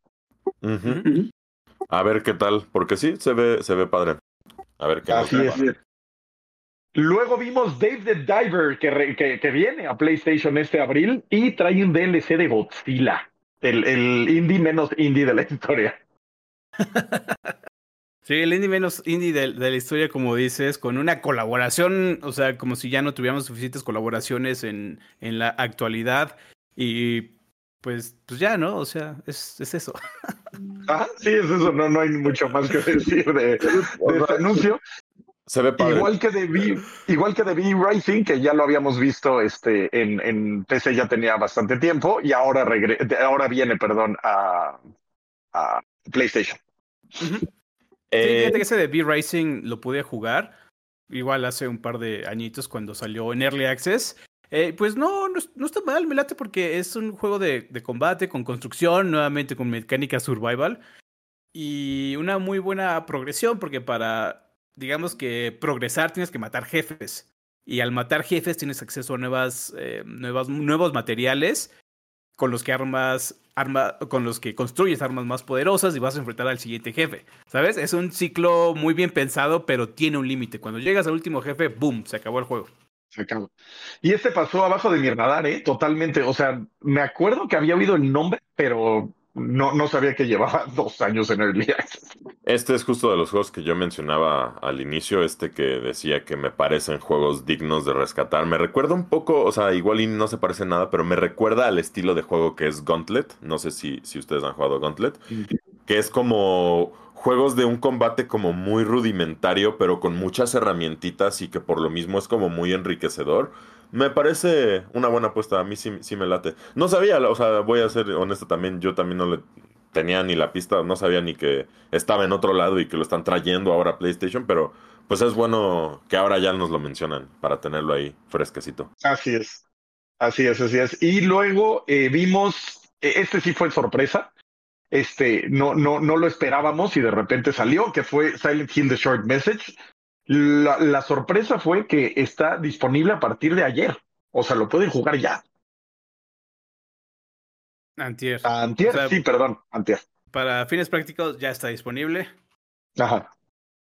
A ver qué tal, porque sí, se ve, se ve padre. A ver qué Así es. Luego vimos Dave the Diver que, que, viene a PlayStation este abril y trae un DLC de Godzilla, el, el indie menos indie de la historia. Sí, el indie menos indie de, de, la historia, como dices, con una colaboración, o sea, como si ya no tuviéramos suficientes colaboraciones en, en la actualidad. Y pues, pues ya, ¿no? O sea, es, es eso. Ah, sí, es eso, no, no hay mucho más que decir de, este anuncio. Se ve padre. Igual que de B, igual que de B Rising, que ya lo habíamos visto este, en, en PC ya tenía bastante tiempo, y ahora, regre ahora viene, perdón, a, a PlayStation. Sí, fíjate que ese de B Rising lo pude jugar, igual hace un par de añitos cuando salió en Early Access. Eh, pues no, no, está mal, me late porque es un juego de, de, combate, con construcción, nuevamente con mecánica survival. Y una muy buena progresión, porque para, digamos que progresar tienes que matar jefes. Y al matar jefes tienes acceso a nuevas, eh, nuevas, nuevos materiales con los que armas, arma, con los que construyes armas más poderosas y vas a enfrentar al siguiente jefe. ¿Sabes? Es un ciclo muy bien pensado, pero tiene un límite. Cuando llegas al último jefe, ¡boom! Se acabó el juego se acabó. Y este pasó abajo de mi radar, ¿eh? Totalmente. O sea, me acuerdo que había oído el nombre, pero no, no sabía que llevaba dos años en Early Access. Este es justo de los juegos que yo mencionaba al inicio, este que decía que me parecen juegos dignos de rescatar. Me recuerda un poco, o sea, igual y no se parece nada, pero me recuerda al estilo de juego que es Gauntlet. No sé si, si ustedes han jugado Gauntlet. Que es como juegos de un combate como muy rudimentario, pero con muchas herramientitas y que por lo mismo es como muy enriquecedor. Me parece una buena apuesta, a mí sí, sí me late. No sabía, o sea, voy a ser honesto también, yo también no le tenía ni la pista, no sabía ni que estaba en otro lado y que lo están trayendo ahora a PlayStation, pero pues es bueno que ahora ya nos lo mencionan para tenerlo ahí fresquecito. Así es, así es, así es. Y luego eh, vimos, e, este sí fue sorpresa, este, no, no, no lo esperábamos y de repente salió, que fue Silent Hill The Short Message. La, la, sorpresa fue que está disponible a partir de ayer. O sea, lo pueden jugar ya. Antier. Antier, sí, perdón, antier. Para fines prácticos ya está disponible. Ajá.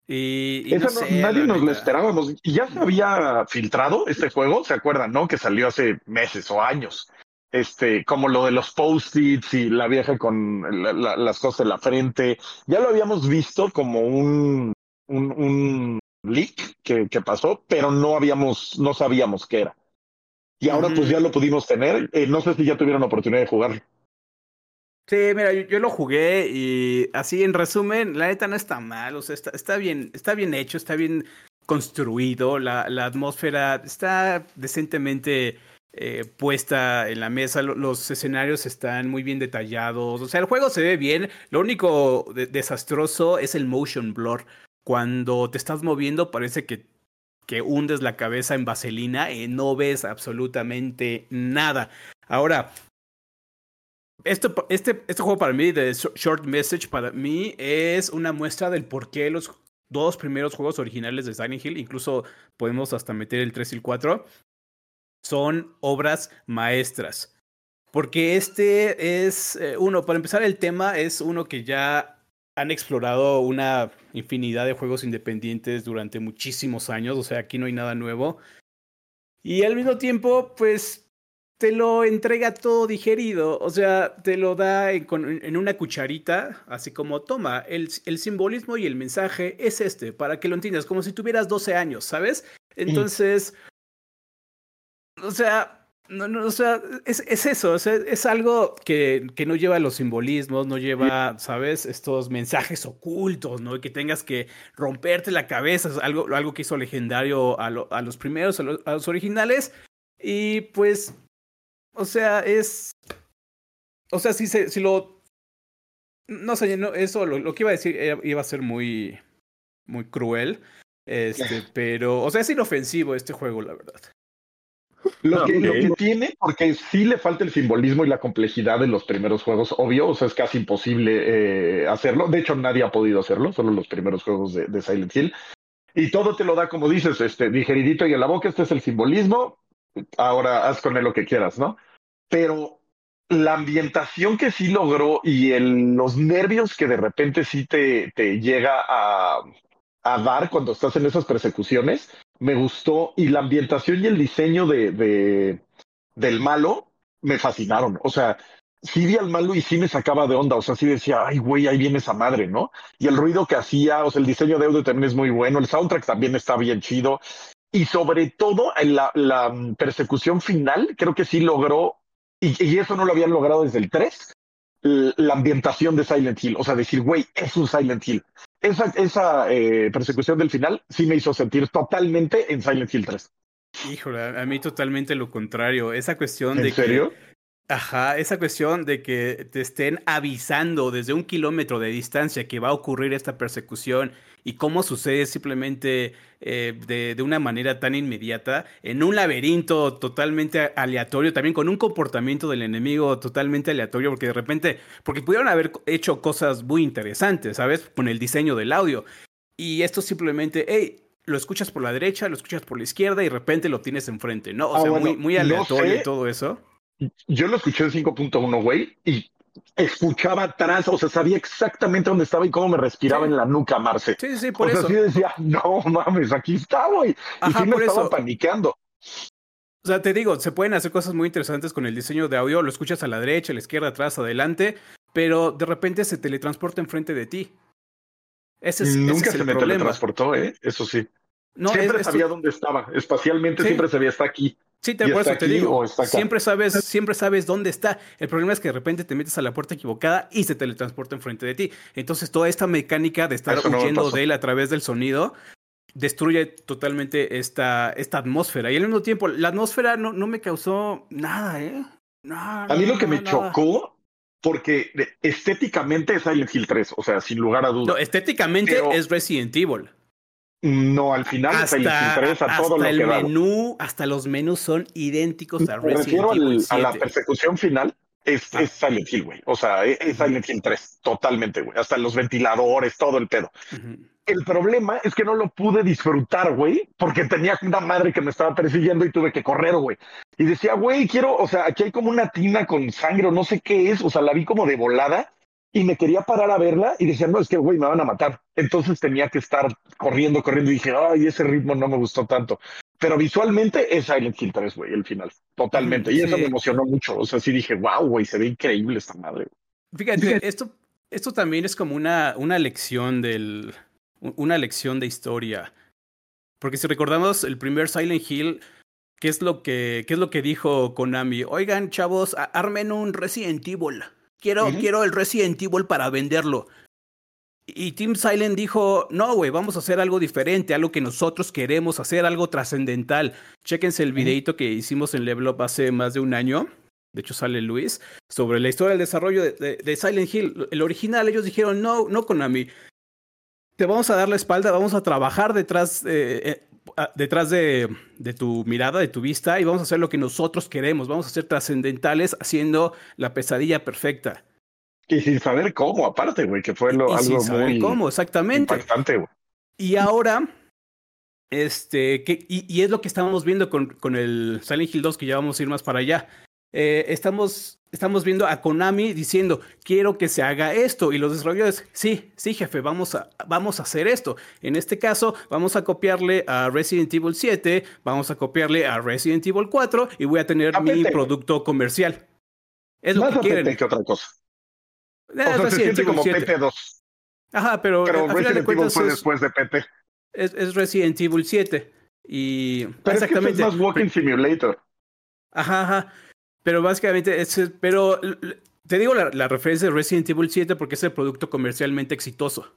Y, y no sé, nadie nos lo esperábamos. Y ya se había filtrado este juego, ¿se acuerdan, no? Que salió hace meses o años este, como lo de los post-its y la vieja con las cosas en la frente. Ya lo habíamos visto como un, un, un leak que, que, pasó, pero no habíamos, no sabíamos qué era. Y ahora pues ya lo pudimos tener. Eh, no sé si ya tuvieron la oportunidad de jugarlo. Sí, mira, yo, yo, lo jugué y así en resumen, la neta no está mal, o sea, está, está bien, está bien hecho, está bien construido, la, la atmósfera está decentemente eh, puesta en la mesa, los escenarios están muy bien detallados, o sea, el juego se ve bien, lo único desastroso es el motion blur. Cuando te estás moviendo parece que, que hundes la cabeza en vaselina y no ves absolutamente nada. Ahora, este, este, este juego para mí, de Short Message, para mí es una muestra del por qué los dos primeros juegos originales de Silent Hill, incluso podemos hasta meter el 3 y el 4, son obras maestras. Porque este es eh, uno, para empezar el tema es uno que ya han explorado una infinidad de juegos independientes durante muchísimos años, o sea, aquí no hay nada nuevo. Y al mismo tiempo, pues te lo entrega todo digerido, o sea, te lo da en, una cucharita, así como, toma, el, el, simbolismo y el mensaje es este, para que lo entiendas, como si tuvieras 12 años, ¿sabes? Entonces, o sea, no, no, o sea, es, es eso, es algo que, que, no lleva los simbolismos, no lleva, ¿sabes? Estos mensajes ocultos, ¿no? Que tengas que romperte la cabeza, es algo, algo que hizo legendario a, a los primeros, a los, a los originales. Y pues, o sea, es... O sea, si, se, si lo No sé, no, eso lo, que iba a decir iba a ser muy, muy cruel. Este, pero, o sea, es inofensivo este juego, la verdad. Lo, que, lo, que, tiene, porque sí le falta el simbolismo y la complejidad de los primeros juegos, obvio, o sea, es casi imposible eh, hacerlo. De hecho, nadie ha podido hacerlo, solo los primeros juegos de, de, Silent Hill. Y todo te lo da, como dices, este, digeridito y en la boca, este es el simbolismo, ahora haz con él lo que quieras, ¿no? Pero la ambientación que sí logró y el, los nervios que de repente sí te, te llega a, a dar cuando estás en esas persecuciones, me gustó y la ambientación y el diseño de, de, del malo me fascinaron. O sea, sí vi al malo y sí me sacaba de onda. O sea, sí decía, ay, güey, ahí viene esa madre, ¿no? Y el ruido que hacía, o sea, el diseño de audio también es muy bueno. El soundtrack también está bien chido. Y sobre todo, en la, la persecución final, creo que sí logró, y, y, eso no lo habían logrado desde el 3, la ambientación de Silent Hill. O sea, decir, güey, es un Silent Hill esa, esa eh, persecución del final sí me hizo sentir totalmente en Silent Hill 3. Híjole, a mí totalmente lo contrario. Esa cuestión de serio? Ajá, esa cuestión de que te estén avisando desde un kilómetro de distancia que va a ocurrir esta persecución y cómo sucede simplemente eh, de, de, una manera tan inmediata, en un laberinto totalmente aleatorio, también con un comportamiento del enemigo totalmente aleatorio, porque de repente, porque pudieron haber hecho cosas muy interesantes, ¿sabes? Con el diseño del audio. Y esto simplemente, hey, lo escuchas por la derecha, lo escuchas por la izquierda y de repente lo tienes enfrente, ¿no? O ah, sea, muy, muy aleatorio y todo eso. Yo lo escuché en 5.1, güey, y escuchaba atrás, o sea, sabía exactamente dónde estaba y cómo me respiraba en la nuca, Marce. Sí, sí, por o eso. Sea, sí decía, no mames, aquí está, güey. Y sí me estaba eso. panicando. O sea, te digo, se pueden hacer cosas muy interesantes con el diseño de audio. Lo escuchas a la derecha, a la izquierda, atrás, adelante, pero de repente se teletransporta enfrente de ti. Ese es, Nunca ese es el se me problema. teletransportó, ¿eh? Eso sí. No, siempre es, sabía es... dónde estaba. Espacialmente ¿Sí? siempre sabía, está aquí. Sí, te, por eso te digo, siempre sabes, siempre sabes dónde está. El problema es que de repente te metes a la puerta equivocada y se teletransporta enfrente de ti. Entonces toda esta mecánica de estar eso huyendo no de él a través del sonido destruye totalmente esta, esta atmósfera. Y al mismo tiempo, la atmósfera no, no me causó nada, ¿eh? Nada, a mí lo que me nada. chocó, porque estéticamente es Silent Hill 3, o sea, sin lugar a dudas. No, estéticamente pero... es Resident Evil. No, al final hasta, interesa hasta todo lo el menú, hasta los menús son idénticos a Me Resident refiero al, Evil a la 7. persecución final. Es, Ah. es Silent Hill, güey. O sea, es, es Silent Hill 3, totalmente, güey. Hasta los ventiladores, todo el pedo. El problema es que no lo pude disfrutar, güey, porque tenía una madre que me estaba persiguiendo y tuve que correr, güey. Y decía, güey, quiero, o sea, aquí hay como una tina con sangre o no sé qué es, o sea, la vi como de volada y me quería parar a verla y decía, no, es que, güey, me van a matar. Entonces tenía que estar corriendo, corriendo y dije, ay, ese ritmo no me gustó tanto. Pero visualmente es Silent Hill 3, güey, el final, totalmente. Y Sí. eso me emocionó mucho. O sea, sí dije, wow, güey, se ve increíble esta madre. Fíjate, esto, esto también es como una, una lección del. una lección de historia. Porque si recordamos el primer Silent Hill, ¿qué es lo que, qué es lo que dijo Konami? Oigan, chavos, armen un Resident Evil. Quiero, quiero el Resident Evil para venderlo. Y Team Silent dijo, no, güey, vamos a hacer algo diferente, algo que nosotros queremos hacer, algo trascendental. Chéquense el videito que hicimos en Level Up hace más de un año. De hecho, sale Luis, sobre la historia del desarrollo de, de- de Silent Hill. El original, ellos dijeron, no, no, Konami. Te vamos a dar la espalda, vamos a trabajar detrás, eh, eh, detrás de, de tu mirada, de tu vista, y vamos a hacer lo que nosotros queremos. Vamos a ser trascendentales haciendo la pesadilla perfecta. Y sin saber cómo, aparte, güey, que fue lo, y algo sin saber muy cómo, exactamente. impactante, güey. Y ahora, este, que, y, y es lo que estábamos viendo con, con el Silent Hill 2, que ya vamos a ir más para allá. Eh, estamos, estamos viendo a Konami diciendo, quiero que se haga esto. Y los desarrolladores, sí, sí, jefe, vamos a, vamos a hacer esto. En este caso, vamos a copiarle a Resident Evil 7, vamos a copiarle a Resident Evil 4 y voy a tener mi producto comercial. Es lo Más que a quieren. Que otra cosa. Eh, O sea, se siente como 7. PT2. Ajá, pero, Pero eh, de Resident Evil fue es- después de PT. es, es Resident Evil 7. Y Pero es que exactamente. es más Walking Simulator. Ajá, ajá. Pero básicamente, es, pero te digo la, la referencia de Resident Evil 7 porque es el producto comercialmente exitoso.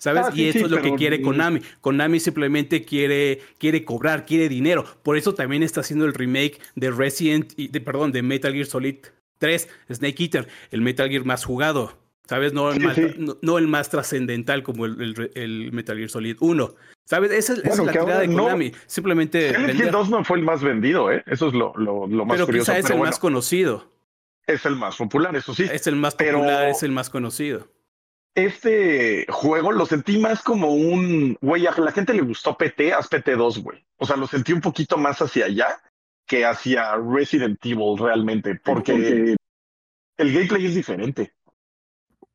¿Sabes? Ah, sí, y esto sí, es lo que quiere Konami. Konami simplemente quiere, quiere cobrar, quiere dinero. Por eso también está haciendo el remake de Resident, de, perdón, de Metal Gear Solid 3, Snake Eater, el Metal Gear más jugado. ¿Sabes? No el, más, No, el más trascendental como el, el, Metal Gear Solid 1. ¿Sabes? Esa, es la tirada de Konami. Simplemente. El Gear 2 no fue el más vendido, ¿eh? Eso es lo, lo, lo más pero curioso. Quizá es el más conocido. Es el más popular, eso sí. Es el más popular, es el más conocido. Este juego lo sentí más como un. Güey, a la gente le gustó PT, haz PT2, güey. O sea, lo sentí un poquito más hacia allá que hacia Resident Evil realmente, porque el gameplay es diferente.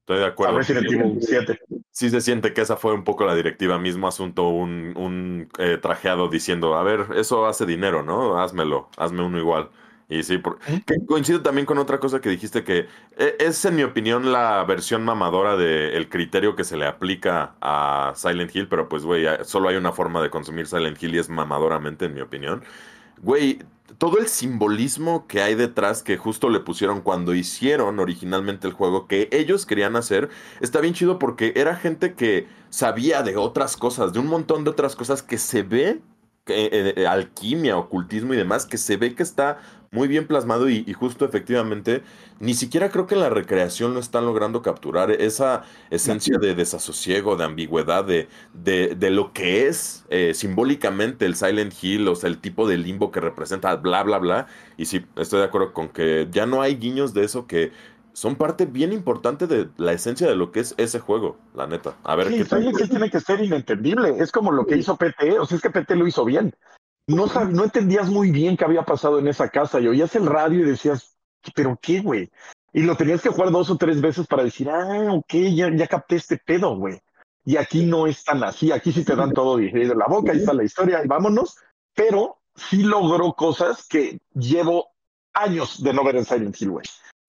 Estoy de acuerdo. Resident Evil 7. Sí se siente que esa fue un poco la directiva, mismo asunto, un, un eh, trajeado diciendo, a ver, eso hace dinero, ¿no? Házmelo, hazme uno igual. Y sí, por... coincido también con otra cosa que dijiste que eh, es, en mi opinión, la versión mamadora del criterio que se le aplica a Silent Hill, pero pues, güey, solo hay una forma de consumir Silent Hill y es mamadoramente, en mi opinión. Güey, todo el simbolismo que hay detrás que justo le pusieron cuando hicieron originalmente el juego que ellos querían hacer, está bien chido porque era gente que sabía de otras cosas, de un montón de otras cosas que se ve, eh, eh, alquimia, ocultismo y demás, que se ve que está muy bien plasmado y, justo efectivamente, ni siquiera creo que en la recreación lo están logrando capturar esa esencia de desasosiego, de ambigüedad, de, de, lo que es eh, simbólicamente el Silent Hill, o sea, el tipo de limbo que representa, bla, bla, bla. Y sí, estoy de acuerdo con que ya no hay guiños de eso que son parte bien importante de la esencia de lo que es ese juego, la neta. A ver sí, Silent Hill tiene que ser inentendible. Es como lo que hizo PT, o sea, es que PT lo hizo bien no, no entendías muy bien qué había pasado en esa casa y oías el radio y decías, ¿pero qué, güey? Y lo tenías que jugar dos o tres veces para decir, ah, ok, ya, ya capté este pedo, güey. Y aquí no es tan así, aquí sí te dan todo digerido en la boca, ahí está la historia y vámonos. Pero sí logró cosas que llevo años de no ver en Silent Hill, güey.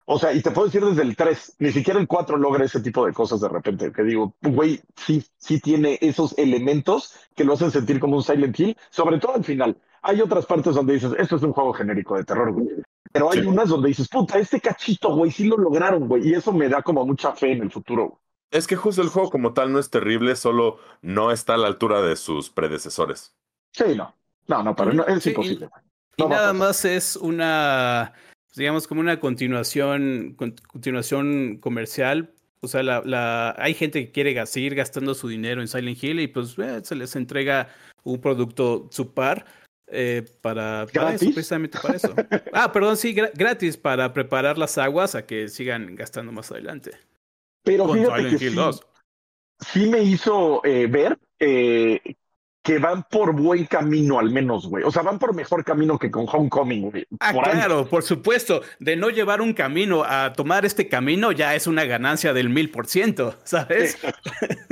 O sea, y te puedo decir desde el 3, ni siquiera el 4 logra ese tipo de cosas de repente, que digo, güey, sí, sí tiene esos elementos que lo hacen sentir como un Silent Hill, sobre todo al final. Hay otras partes donde dices, esto es un juego genérico de terror, güey. Pero hay unas donde dices, puta, este cachito, güey, sí lo lograron, güey, y eso me da como mucha fe en el futuro. Es que justo el juego como tal no es terrible, solo no está a la altura de sus predecesores. Sí, no. No, no, pero no, es imposible. y nada más es una digamos, como una continuación, continuación comercial. O sea, la, la, hay gente que quiere seguir gastando su dinero en Silent Hill y pues eh, se les entrega un producto super eh, para, para eso, precisamente para eso. ah, perdón, sí, gratis para preparar las aguas a que sigan gastando más adelante. Pero Silent Hill 2. sí me hizo eh, ver eh, que van por buen camino al menos, güey. O sea, van por mejor camino que con Homecoming, güey. Ah, claro, por supuesto. De no llevar un camino a tomar este camino ya es una ganancia del mil por ciento, ¿sabes?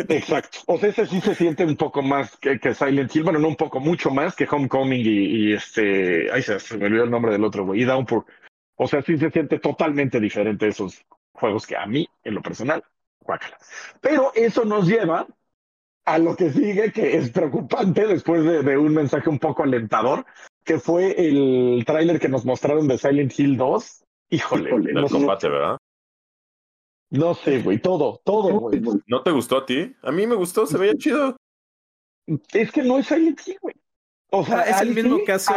Exacto. O sea, ese sí se siente un poco más que, Silent Hill. Bueno, no un poco, mucho más que Homecoming y, este... Ay, se, me olvidó el nombre del otro, güey. Y Downpour. O sea, sí se siente totalmente diferente esos juegos que a mí, en lo personal, guácala. Pero eso nos lleva a lo que sigue, que es preocupante después de, un mensaje un poco alentador, que fue el tráiler que nos mostraron de Silent Hill 2. Híjole, Híjole no combate, ¿verdad? No sé, güey, todo, todo, güey. ¿No te gustó a ti? A mí me gustó, se veía chido. Es que no es Silent Hill, güey. O sea, ah, es el mismo caso.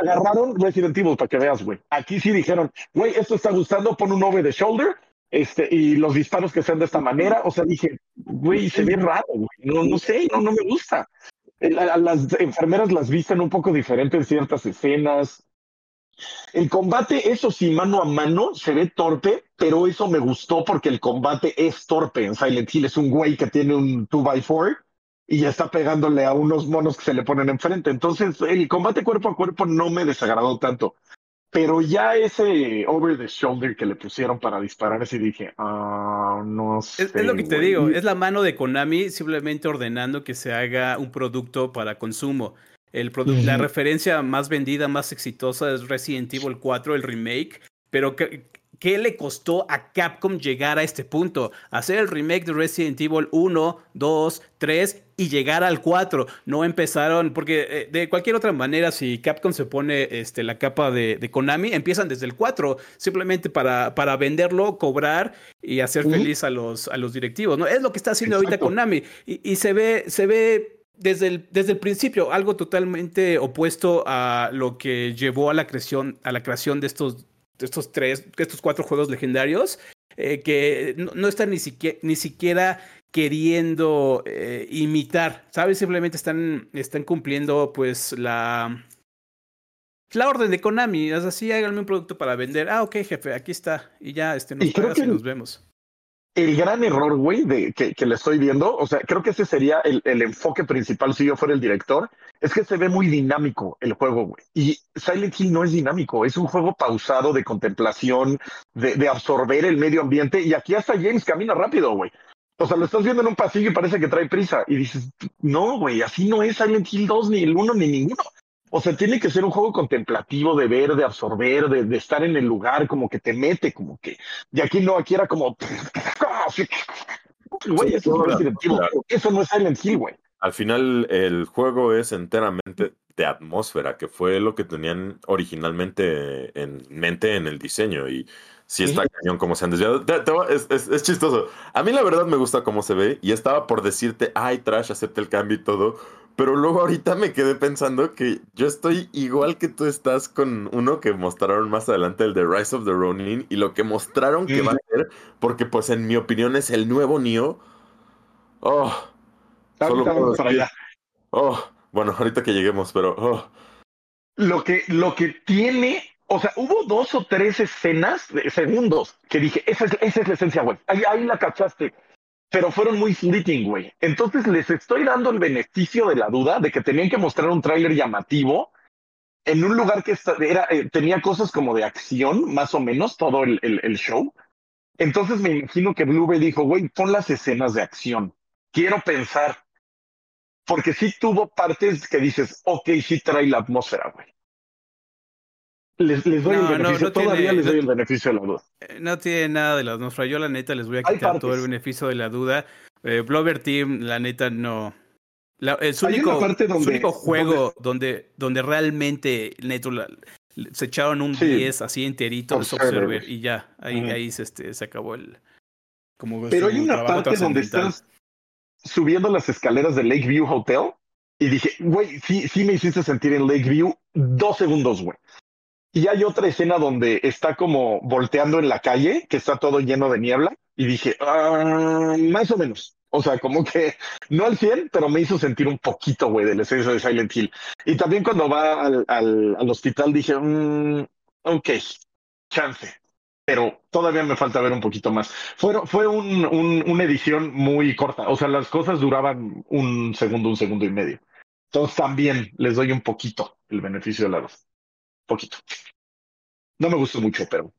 agarraron Resident Evil para que veas, güey. Aquí sí dijeron, güey, esto está gustando, pon un over the shoulder este, y los disparos que sean de esta manera, o sea, dije, güey, se ve raro, güey, no, no sé, no, no me gusta. las enfermeras las visten un poco diferente en ciertas escenas. El combate, eso sí, mano a mano, se ve torpe, pero eso me gustó porque el combate es torpe en Silent Hill. Es un güey que tiene un 2x4 y ya está pegándole a unos monos que se le ponen enfrente. Entonces, el combate cuerpo a cuerpo no me desagradó tanto. Pero ya ese over the shoulder que le pusieron para disparar, así dije, ah, no sé. Es, lo que te digo, es la mano de Konami simplemente ordenando que se haga un producto para consumo. El La referencia más vendida, más exitosa es Resident Evil 4, el remake, pero que, ¿Qué le costó a Capcom llegar a este punto? Hacer el remake de Resident Evil 1, 2, 3 y llegar al 4. No empezaron, porque eh, de cualquier otra manera, si Capcom se pone este, la capa de, Konami, empiezan desde el 4, simplemente para, para venderlo, cobrar y hacer feliz a los, a los directivos. ¿no? Es lo que está haciendo ahorita Konami. Y, se ve, se ve desde el, desde el principio, algo totalmente opuesto a lo que llevó a la creación, a la creación de estos estos tres, estos cuatro juegos legendarios, eh, que no, están ni siquiera, ni siquiera queriendo eh, imitar, ¿sabes? Simplemente están, están cumpliendo pues la, la orden de Konami. Es así, háganme un producto para vender. Ah, ok, jefe, aquí está. Y ya, este, nos pagas y nos vemos el gran error, güey, de, que, le estoy viendo, o sea, creo que ese sería el, el, enfoque principal si yo fuera el director, es que se ve muy dinámico el juego, güey. Y Silent Hill no es dinámico, es un juego pausado de contemplación, de, de absorber el medio ambiente. Y aquí hasta James camina rápido, güey. O sea, lo estás viendo en un pasillo y parece que trae prisa. Y dices, no, güey, así no es Silent Hill 2, ni el 1, ni ninguno. O sea, tiene que ser un juego contemplativo de ver, de absorber, de, de, estar en el lugar, como que te mete, como que. Y aquí no, aquí era como. Güey, eso, no es eso no es Silent Hill, güey. Al final, el juego es enteramente de atmósfera, que fue lo que tenían originalmente en mente en el diseño. Y si está cañón como se han desviado. es, es, es, chistoso. A mí la verdad me gusta cómo se ve y estaba por decirte, ay, Trash, acepta el cambio y todo. Pero luego ahorita me quedé pensando que yo estoy igual que tú estás con uno que mostraron más adelante, el de Rise of the Ronin, y lo que mostraron que va a ser, porque pues en mi opinión es el nuevo Neo. Oh, solo para allá. Oh, bueno, ahorita que lleguemos, pero oh. Lo que, lo que tiene, o sea, hubo dos o tres escenas de segundos que dije, esa es, esa es la esencia, güey. Ahí, ahí la cachaste pero fueron muy fleeting, güey. Entonces les estoy dando el beneficio de la duda de que tenían que mostrar un tráiler llamativo en un lugar que era, eh, tenía cosas como de acción, más o menos, todo el, el, show. Entonces me imagino que Bluebird dijo, güey, pon las escenas de acción. Quiero pensar. Porque sí tuvo partes que dices, ok, sí trae la atmósfera, güey. Les, les doy el beneficio, todavía les doy el beneficio de la duda. Eh, no tiene nada de la atmósfera. Yo, la neta, les voy a quitar todo el beneficio de la duda. Eh, Blover Team, la neta, no. La, es su único, único juego donde, donde, realmente neto, se echaron un 10 así enterito Observer, y ya, ahí, ahí se, este, se acabó el. Como Pero hay una parte donde estás subiendo las escaleras de Lakeview Hotel y dije, güey, sí, sí me hiciste sentir en Lakeview dos segundos, güey. Y hay otra escena donde está como volteando en la calle, que está todo lleno de niebla, y dije, ah, más o menos. O sea, como que no al 100, pero me hizo sentir un poquito, güey, del esencia de Silent Hill. Y también cuando va al, al, al hospital dije, mmm, ok, chance. Pero todavía me falta ver un poquito más. Fue, fue un, un, una edición muy corta. O sea, las cosas duraban un segundo, un segundo y medio. Entonces también les doy un poquito el beneficio de la dos poquito. No me gustó mucho, pero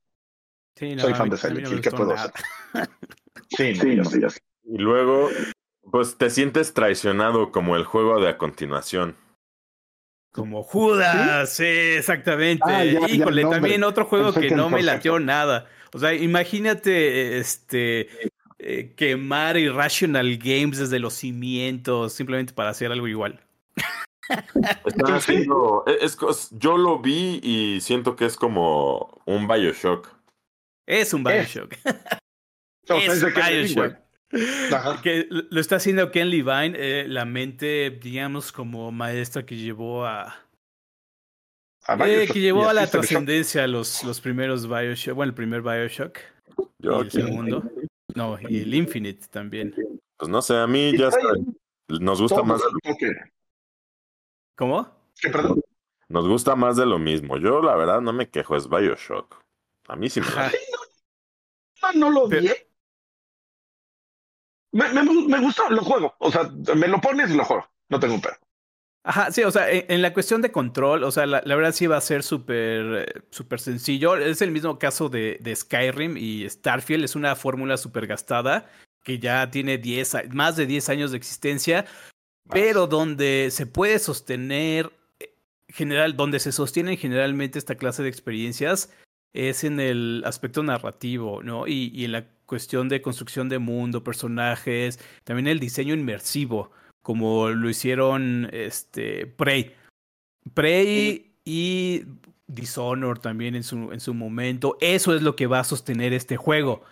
soy fan de Silent Hill. ¿Qué puedo hacer? sí, sí, sí, Y luego, pues te sientes traicionado como el juego de a continuación. Como Judas, sí, exactamente. Ah, Híjole, también otro juego que no me latió nada. O sea, imagínate este eh, quemar Irrational Games desde los cimientos simplemente para hacer algo igual. es, yo lo vi y siento que es como un Bioshock. Es un Bioshock. es un Bioshock. Que lo está haciendo Ken Levine, eh, la mente, digamos, como maestra que llevó a. Eh, que llevó a la trascendencia los, los primeros Bioshock. Bueno, el primer Bioshock. y el segundo. No, y el Infinite también. Pues no sé, a mí ya nos gusta más. ¿Cómo? ¿Qué, perdón? Nos gusta más de lo mismo. Yo, la verdad, no me quejo, es Bioshock. A mí sí me gusta. No, no, lo vi. Me, me, me, gustó, lo juego. O sea, me lo pones y lo juego. No tengo un pedo. Ajá, sí, o sea, en, la cuestión de control, o sea, la, verdad sí va a ser súper súper sencillo. Es el mismo caso de, de, Skyrim y Starfield, es una fórmula súper gastada que ya tiene 10, más de 10 años de existencia, pero donde se puede sostener, eh, general, donde se sostienen generalmente esta clase de experiencias es en el aspecto narrativo, ¿no? Y, y en la cuestión de construcción de mundo, personajes, también el diseño inmersivo, como lo hicieron este, Prey. Prey y Dishonor también en su, en su momento. Eso es lo que va a sostener este juego.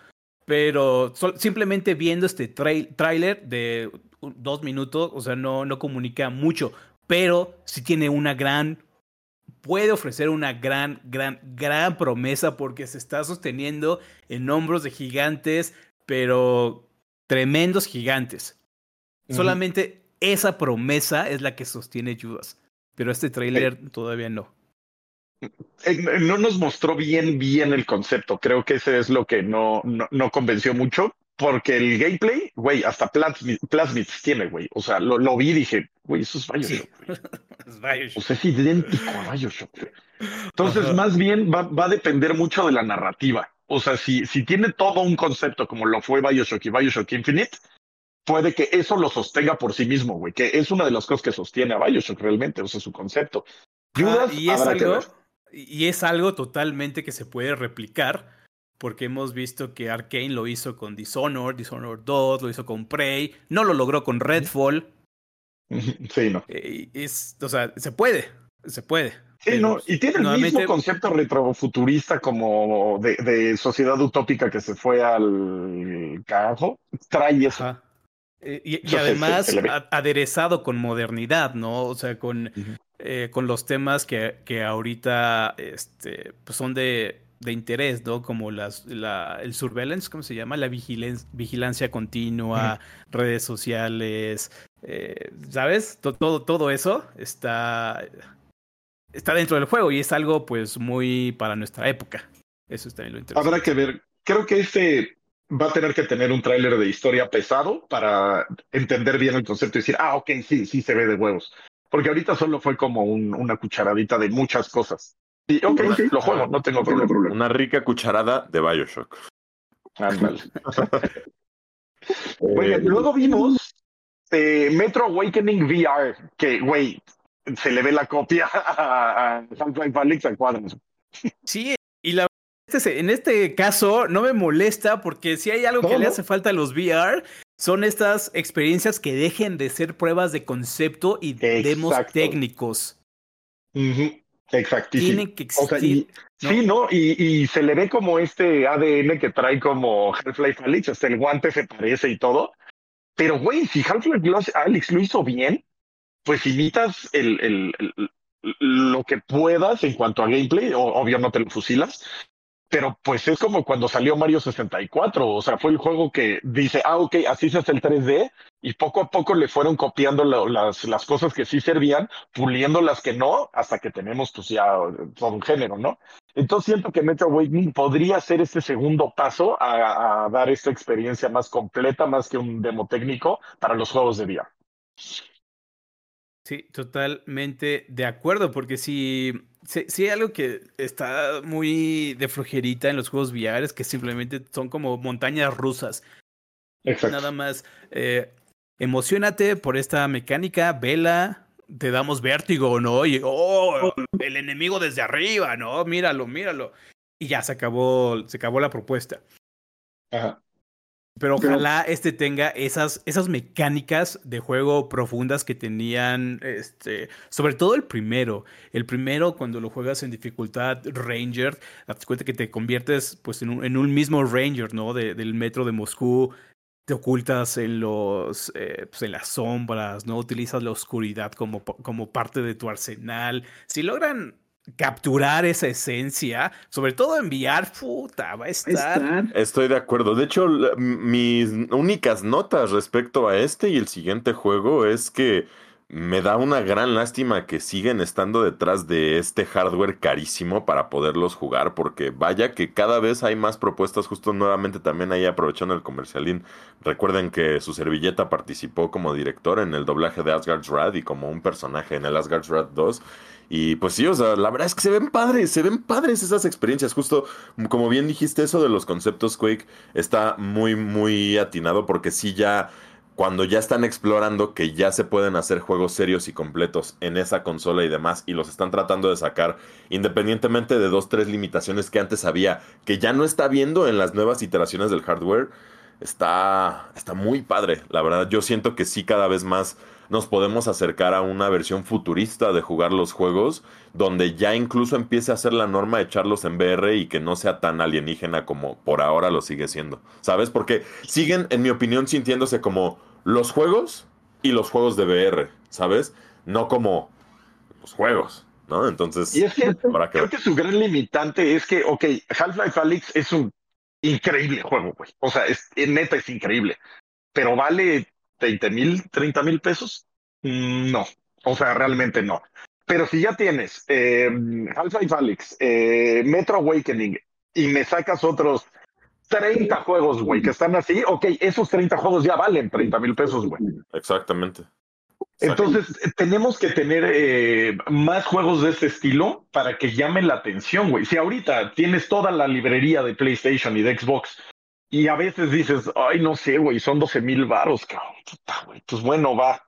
Pero simplemente viendo este tráiler de dos minutos, o sea, no, no comunica mucho, pero sí tiene una gran puede ofrecer una gran, gran, gran promesa porque se está sosteniendo en hombros de gigantes, pero tremendos gigantes. Solamente esa promesa es la que sostiene Judas, pero este trailer todavía no. Eh, no nos mostró bien, bien el concepto. Creo que ese es lo que no, no, convenció mucho, porque el gameplay, güey, hasta Plasmids tiene, güey. O sea, lo, lo vi y dije, güey, eso es Bioshock. es Bioshock. O sea, es idéntico a Bioshock. Entonces, más bien va, va, a depender mucho de la narrativa. O sea, si, si tiene todo un concepto como lo fue Bioshock y Bioshock Infinite, puede que eso lo sostenga por sí mismo, güey, que es una de las cosas que sostiene a Bioshock realmente, o sea, su concepto. Ah, y es algo, y es algo totalmente que se puede replicar, porque hemos visto que Arkane lo hizo con Dishonored, Dishonored 2, lo hizo con Prey, no lo logró con Redfall. Sí, no. Eh, es, o sea, se puede, se puede. Sí, no, y tiene el mismo concepto retrofuturista como de, sociedad utópica que se fue al carajo. Trae eso. Eh, y, además aderezado con modernidad, ¿no? O sea, con, eh, con los temas que, que ahorita este, pues son de, de interés, ¿no? Como las, la, el surveillance, ¿cómo se llama? La vigilancia, vigilancia continua, redes sociales, eh, ¿sabes? Todo, todo, eso está, está dentro del juego y es algo pues muy para nuestra época. Eso está también lo interesante. Habrá que ver. Creo que este va a tener que tener un tráiler de historia pesado para entender bien el concepto y decir, ah, ok, sí, sí se ve de huevos. Porque ahorita solo fue como una cucharadita de muchas cosas. Y ok, lo juego, no tengo problema. Una rica cucharada de Bioshock. Ándale. Oye, luego vimos eh, Metro Awakening VR, que, güey, se le ve la copia a, a Half-Life al cuadro. Sí, y la este, en este caso no me molesta porque si hay algo que le hace falta a los VR son estas experiencias que dejen de ser pruebas de concepto y demos técnicos. Exactísimo. Tienen que existir. Sí, ¿no? Y, se le ve como este ADN que trae como Half-Life Alyx, hasta el guante se parece y todo. Pero, güey, si Half-Life Alyx lo hizo bien, pues imitas el, el, lo que puedas en cuanto a gameplay, o, obvio no te lo fusilas, pero pues es como cuando salió Mario 64, o sea, fue el juego que dice, ah, ok, así se hace el 3D, y poco a poco le fueron copiando las, las cosas que sí servían, puliendo las que no, hasta que tenemos pues ya todo un género, ¿no? Entonces siento que Metro Awakening podría ser este segundo paso a, a dar esta experiencia más completa, más que un demo técnico para los juegos de VR. Sí, totalmente de acuerdo, porque si, si, hay algo que está muy de flojerita en los juegos VR es que simplemente son como montañas rusas. Exacto. Nada más, eh, emocionate por esta mecánica, vela, te damos vértigo, ¿no? Y, oh, el enemigo desde arriba, ¿no? Míralo, míralo. Y ya se acabó, se acabó la propuesta. Ajá. Pero ojalá este tenga esas, esas mecánicas de juego profundas que tenían, este, sobre todo el primero. El primero, cuando lo juegas en dificultad Ranger, te cuenta que te conviertes pues, en, un, en un mismo Ranger, ¿no? De, del metro de Moscú. Te ocultas en, los, eh, pues, en las sombras, ¿no? Utilizas la oscuridad como, como parte de tu arsenal. Si logran capturar esa esencia, sobre todo enviar, puta, va a estar. Estoy de acuerdo. De hecho, mis únicas notas respecto a este y el siguiente juego es que me da una gran lástima que siguen estando detrás de este hardware carísimo para poderlos jugar, porque vaya que cada vez hay más propuestas, justo nuevamente también ahí aprovechando el comercialín. Recuerden que su servilleta participó como director en el doblaje de Asgard's Wrath y como un personaje en el Asgard's Wrath 2. Y pues sí, o sea, la verdad es que se ven padres, se ven padres esas experiencias. Justo como bien dijiste, eso de los conceptos Quake está muy, muy atinado porque sí ya, cuando ya están explorando que ya se pueden hacer juegos serios y completos en esa consola y demás, y los están tratando de sacar independientemente de dos, tres limitaciones que antes había, que ya no está viendo en las nuevas iteraciones del hardware, está, está muy padre. La verdad, yo siento que sí cada vez más nos podemos acercar a una versión futurista de jugar los juegos, donde ya incluso empiece a ser la norma echarlos en VR y que no sea tan alienígena como por ahora lo sigue siendo. ¿Sabes? Porque siguen, en mi opinión, sintiéndose como los juegos y los juegos de VR, ¿sabes? No como los juegos. ¿no? Entonces, y es que, creo que su gran limitante es que, ok, Half-Life Alyx es un increíble juego, güey. O sea, es, neta es increíble, pero vale 20 mil, 30 mil pesos. Mm, no, o sea, realmente no. Pero si ya tienes eh, Half-Life Alyx, eh, Metro Awakening y me sacas otros 30 juegos, güey, que están así, ok, esos 30 juegos ya valen 30 mil pesos, güey. Exactamente. Entonces, tenemos que tener eh, más juegos de este estilo para que llamen la atención, güey. Si ahorita tienes toda la librería de PlayStation y de Xbox y a veces dices, ay, no sé, güey, son 12 mil varos, cabrón. Pues bueno, va.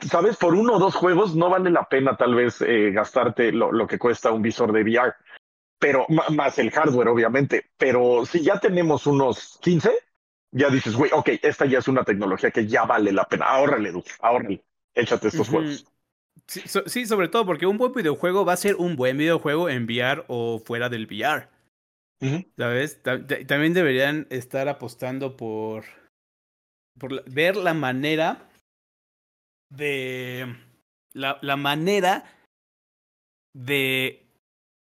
Sabes, por uno o dos juegos no vale la pena tal vez eh, gastarte lo, lo que cuesta un visor de VR pero más el hardware, obviamente. Pero si ya tenemos unos 15, ya dices, güey, ok, esta ya es una tecnología que ya vale la pena. Ahórrale, Duke, ahórrale. Échate estos juegos. Sí, sobre todo porque un buen videojuego va a ser un buen videojuego en VR o fuera del VR. ¿Sabes? También deberían estar apostando por, ver la manera de. La manera de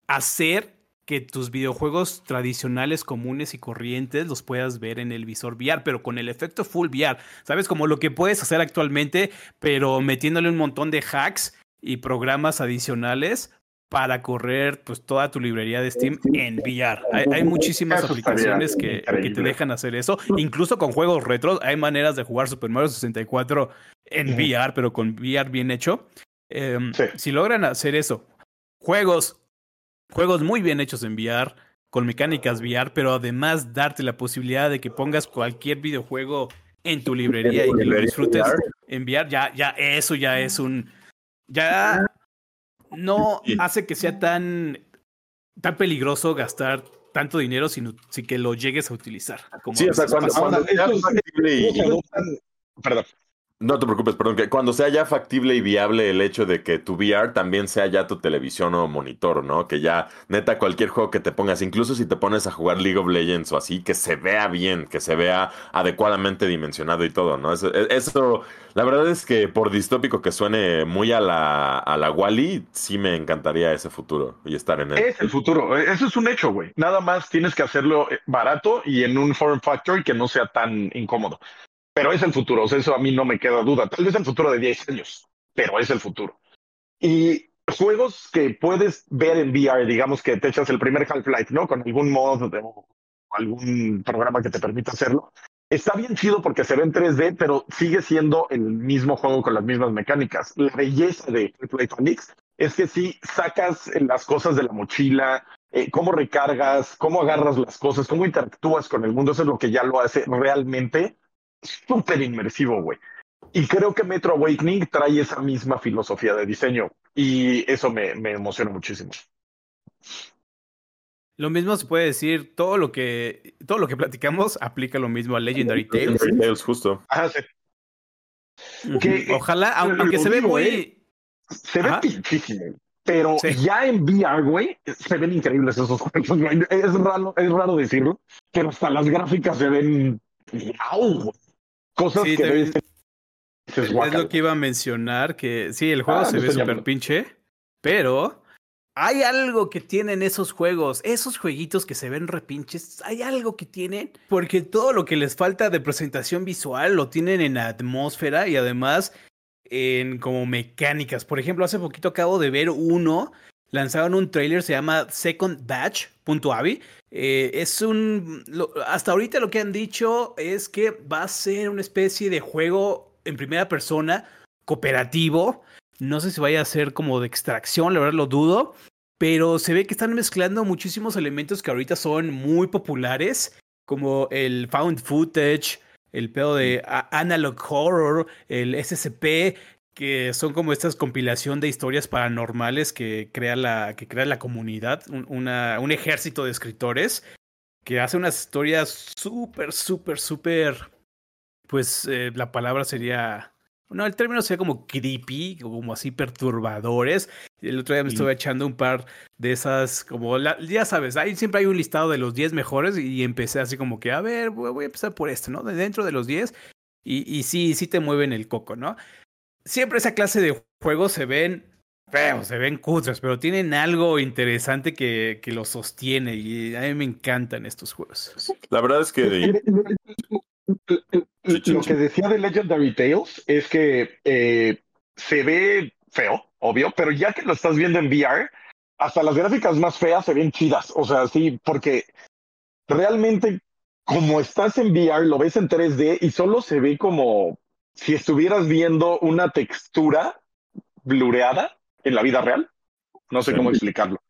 hacer que tus videojuegos tradicionales, comunes y corrientes los puedas ver en el visor VR, pero con el efecto full VR. ¿Sabes? Como lo que puedes hacer actualmente, pero metiéndole un montón de hacks y programas adicionales para correr pues toda tu librería de Steam en VR. Hay, muchísimas aplicaciones que, que, te dejan hacer eso. Incluso con juegos retro hay maneras de jugar Super Mario 64 en VR, pero con VR bien hecho. Em, si logran hacer eso, juegos juegos muy bien hechos en VR, con mecánicas VR, pero además darte la posibilidad de que pongas cualquier videojuego en tu librería y que lo disfrutes en VR, ya, ya, eso ya es un. Ya no hace que sea tan, tan peligroso gastar tanto dinero, sino si que lo llegues a utilizar. sí, o sea, cuando, Perdón. No te preocupes, perdón, que cuando sea ya factible y viable el hecho de que tu VR también sea ya tu televisión o monitor, ¿no? Que ya, neta, cualquier juego que te pongas, incluso si te pones a jugar League of Legends o así, que se vea bien, que se vea adecuadamente dimensionado y todo, ¿no? Eso, e, eso la verdad es que por distópico que suene muy a la, a la Wally, sí me encantaría ese futuro y estar en él. Es el futuro, e, eso es un hecho, güey. Nada más tienes que hacerlo eh, barato y en un form factor que no sea tan incómodo pero es el futuro, o sea, eso a mí no me queda duda. Tal vez el futuro de 10 años, pero es el futuro. Y juegos que puedes ver en VR, digamos que te echas el primer Half-Life, ¿no? Con algún mod o algún programa que te permita hacerlo. Está bien chido porque se ve en 3D, pero sigue siendo el mismo juego con las mismas mecánicas. La belleza de Half-Life Alyx es que si sacas las cosas de la mochila, eh, cómo recargas, cómo agarras las cosas, cómo interactúas con el mundo, eso es lo que ya lo hace realmente súper inmersivo, güey. Y creo que Metro Awakening trae esa misma filosofía de diseño y eso me, me emociona muchísimo. Lo mismo se puede decir, todo lo que todo lo que platicamos aplica lo mismo a Legendary Tales. Legendary Tales, justo. Ajá, sí. Ojalá, aunque se ve muy... Eh, se ve pinchísimo, pero ya en VR, güey, se ven increíbles esos juegos, Es raro, es raro decirlo, pero hasta las gráficas se ven wow, Cosas que es lo que iba a mencionar, que sí, el juego ah, se ve súper pinche, pero hay algo que tienen esos juegos, esos jueguitos que se ven repinches, hay algo que tienen, porque todo lo que les falta de presentación visual lo tienen en atmósfera y además en como mecánicas. Por ejemplo, hace poquito acabo de ver uno, lanzaron un trailer, se llama Second Batch, eh, es un. hasta ahorita lo que han dicho es que va a ser una especie de juego en primera persona, cooperativo. No sé si vaya a ser como de extracción, la verdad lo dudo. Pero se ve que están mezclando muchísimos elementos que ahorita son muy populares, como el found footage, el pedo de analog horror, el SCP, que son como estas compilación de historias paranormales que crea la, que crea la comunidad, un, una, un ejército de escritores que hace unas historias súper, súper, súper, pues eh, la palabra sería, no, el término sería como creepy, como así perturbadores. El otro día me estuve echando un par de esas, como, ya sabes, ahí siempre hay un listado de los 10 mejores y empecé así como que, a ver, voy a empezar por este, ¿no? De dentro de los 10. Y, y sí, sí te mueven el coco, ¿no? Siempre esa clase de juegos se ven feo, se ven cutres, pero tienen algo interesante que, que los sostiene y a mí me encantan estos juegos. La verdad es que... Lo que decía de Legendary Tales es que eh, se ve feo, obvio, pero ya que lo estás viendo en VR, hasta las gráficas más feas se ven chidas. O sea, sí, porque realmente como estás en VR, lo ves en 3D y solo se ve como si estuvieras viendo una textura blureada en la vida real. No sé cómo explicarlo.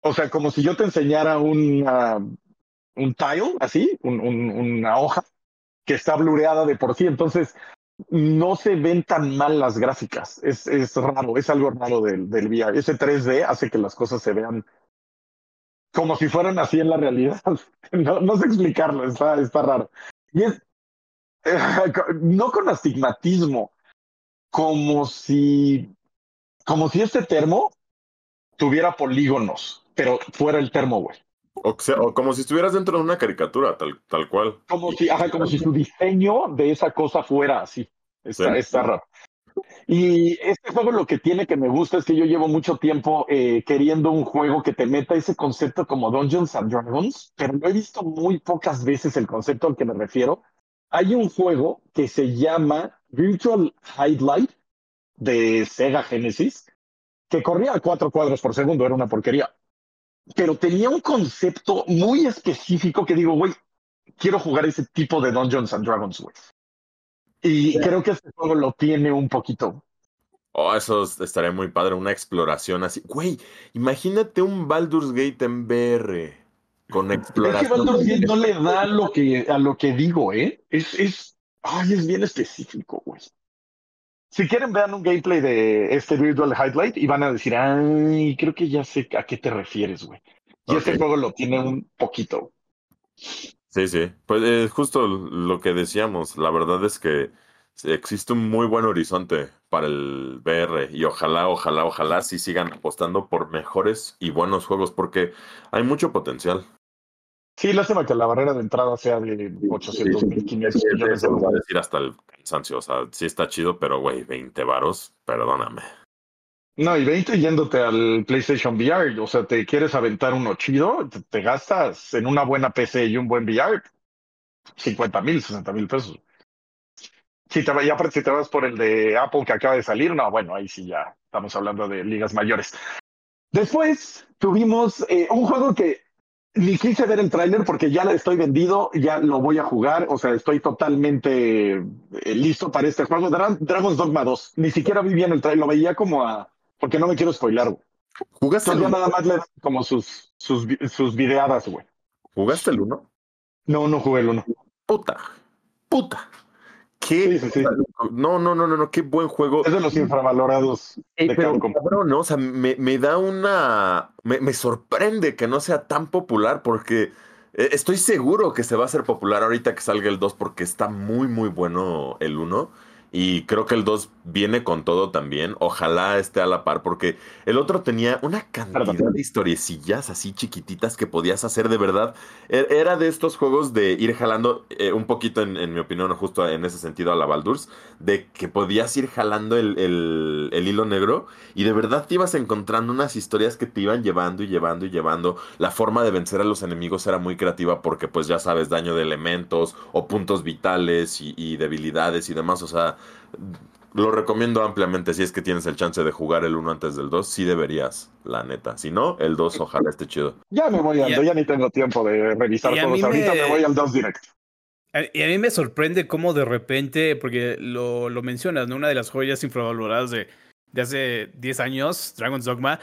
O sea, como si yo te enseñara una, un tile, así, una hoja que está blureada de por sí. Entonces, no se ven tan mal las gráficas. Es, es raro, es algo raro del, del VR. Ese 3D hace que las cosas se vean como si fueran así en la realidad. No, no sé explicarlo, está, está raro. Y es, no con astigmatismo, como si, como si este termo tuviera polígonos, pero fuera el termo, güey. O, sea, o como si estuvieras dentro de una caricatura, tal, tal cual. Como si, ajá, como si su diseño de esa cosa fuera así. Está, está raro. Y este juego lo que tiene que me gusta es que yo llevo mucho tiempo eh, queriendo un juego que te meta ese concepto como Dungeons and Dragons, pero lo he visto muy pocas veces el concepto al que me refiero. Hay un juego que se llama Virtual Highlight de Sega Genesis, que corría a cuatro cuadros por segundo, era una porquería pero tenía un concepto muy específico que digo, güey, quiero jugar ese tipo de Dungeons and Dragons, güey. Y creo que este juego lo tiene un poquito. Oh, eso estaría muy padre, una exploración así. Güey, imagínate un Baldur's Gate en VR con exploración. Es que no le da lo que, a lo que digo, ¿eh? Es, es, ay, es bien específico, güey. Si quieren, vean un gameplay de este Virtual Highlight y van a decir, ay, creo que ya sé a qué te refieres, güey. Y este juego lo tiene un poquito. Sí, sí. Pues es justo lo que decíamos. La verdad es que existe un muy buen horizonte para el VR y ojalá, ojalá, ojalá sí sigan apostando por mejores y buenos juegos porque hay mucho potencial. Sí, lástima que la barrera de entrada sea de 800 mil, 500 millones de dólares. decir hasta el cansancio, o sea, sí está chido, pero güey, 20 varos, perdóname. No, y 20 yéndote al PlayStation VR, o sea, te quieres aventar uno chido, te, gastas en una buena PC y un buen VR 50 mil, 60 mil pesos. Si te, si te vas por el de Apple que acaba de salir, no, bueno, ahí sí ya estamos hablando de ligas mayores. Después tuvimos eh, un juego que ni quise ver el tráiler porque ya estoy vendido, ya lo voy a jugar, o sea, estoy totalmente eh, listo para este juego. Dragon's Dogma 2, ni siquiera vi bien el tráiler, lo veía como a... porque no me quiero spoilar. ¿Jugaste el nada más le como sus, sus, sus videadas, güey. ¿Jugaste el 1? No, no jugué el 1. Puta, puta. ¿Qué? No, no, no, no, no, qué buen juego. Es de los infravalorados de pero, Cabrón, ¿no? O sea, me, me da una. Me, me, sorprende que no sea tan popular porque eh, estoy seguro que se va a hacer popular ahorita que salga el 2 porque está muy, muy bueno el 1. Y creo que el 2 viene con todo también. Ojalá esté a la par, porque el otro tenía una cantidad de historiecillas así chiquititas que podías hacer de verdad. E-, era de estos juegos de ir jalando, eh, un poquito en, mi opinión, justo en ese sentido a la Baldur's, de que podías ir jalando el, el, hilo negro y de verdad te ibas encontrando unas historias que te iban llevando y llevando y llevando. La forma de vencer a los enemigos era muy creativa porque, pues ya sabes, daño de elementos o puntos vitales y, y debilidades y demás. O sea, lo recomiendo ampliamente si es que tienes el chance de jugar el 1 antes del 2, sí deberías, la neta. Si no, el 2 ojalá esté chido. Ya me voy ando, ya ni tengo tiempo de revisar todos. Ahorita me... voy al 2 directo. Y a mí me sorprende cómo de repente, porque lo, lo mencionas, ¿no? Una de las joyas infravaloradas de, de hace 10 años, Dragon's Dogma.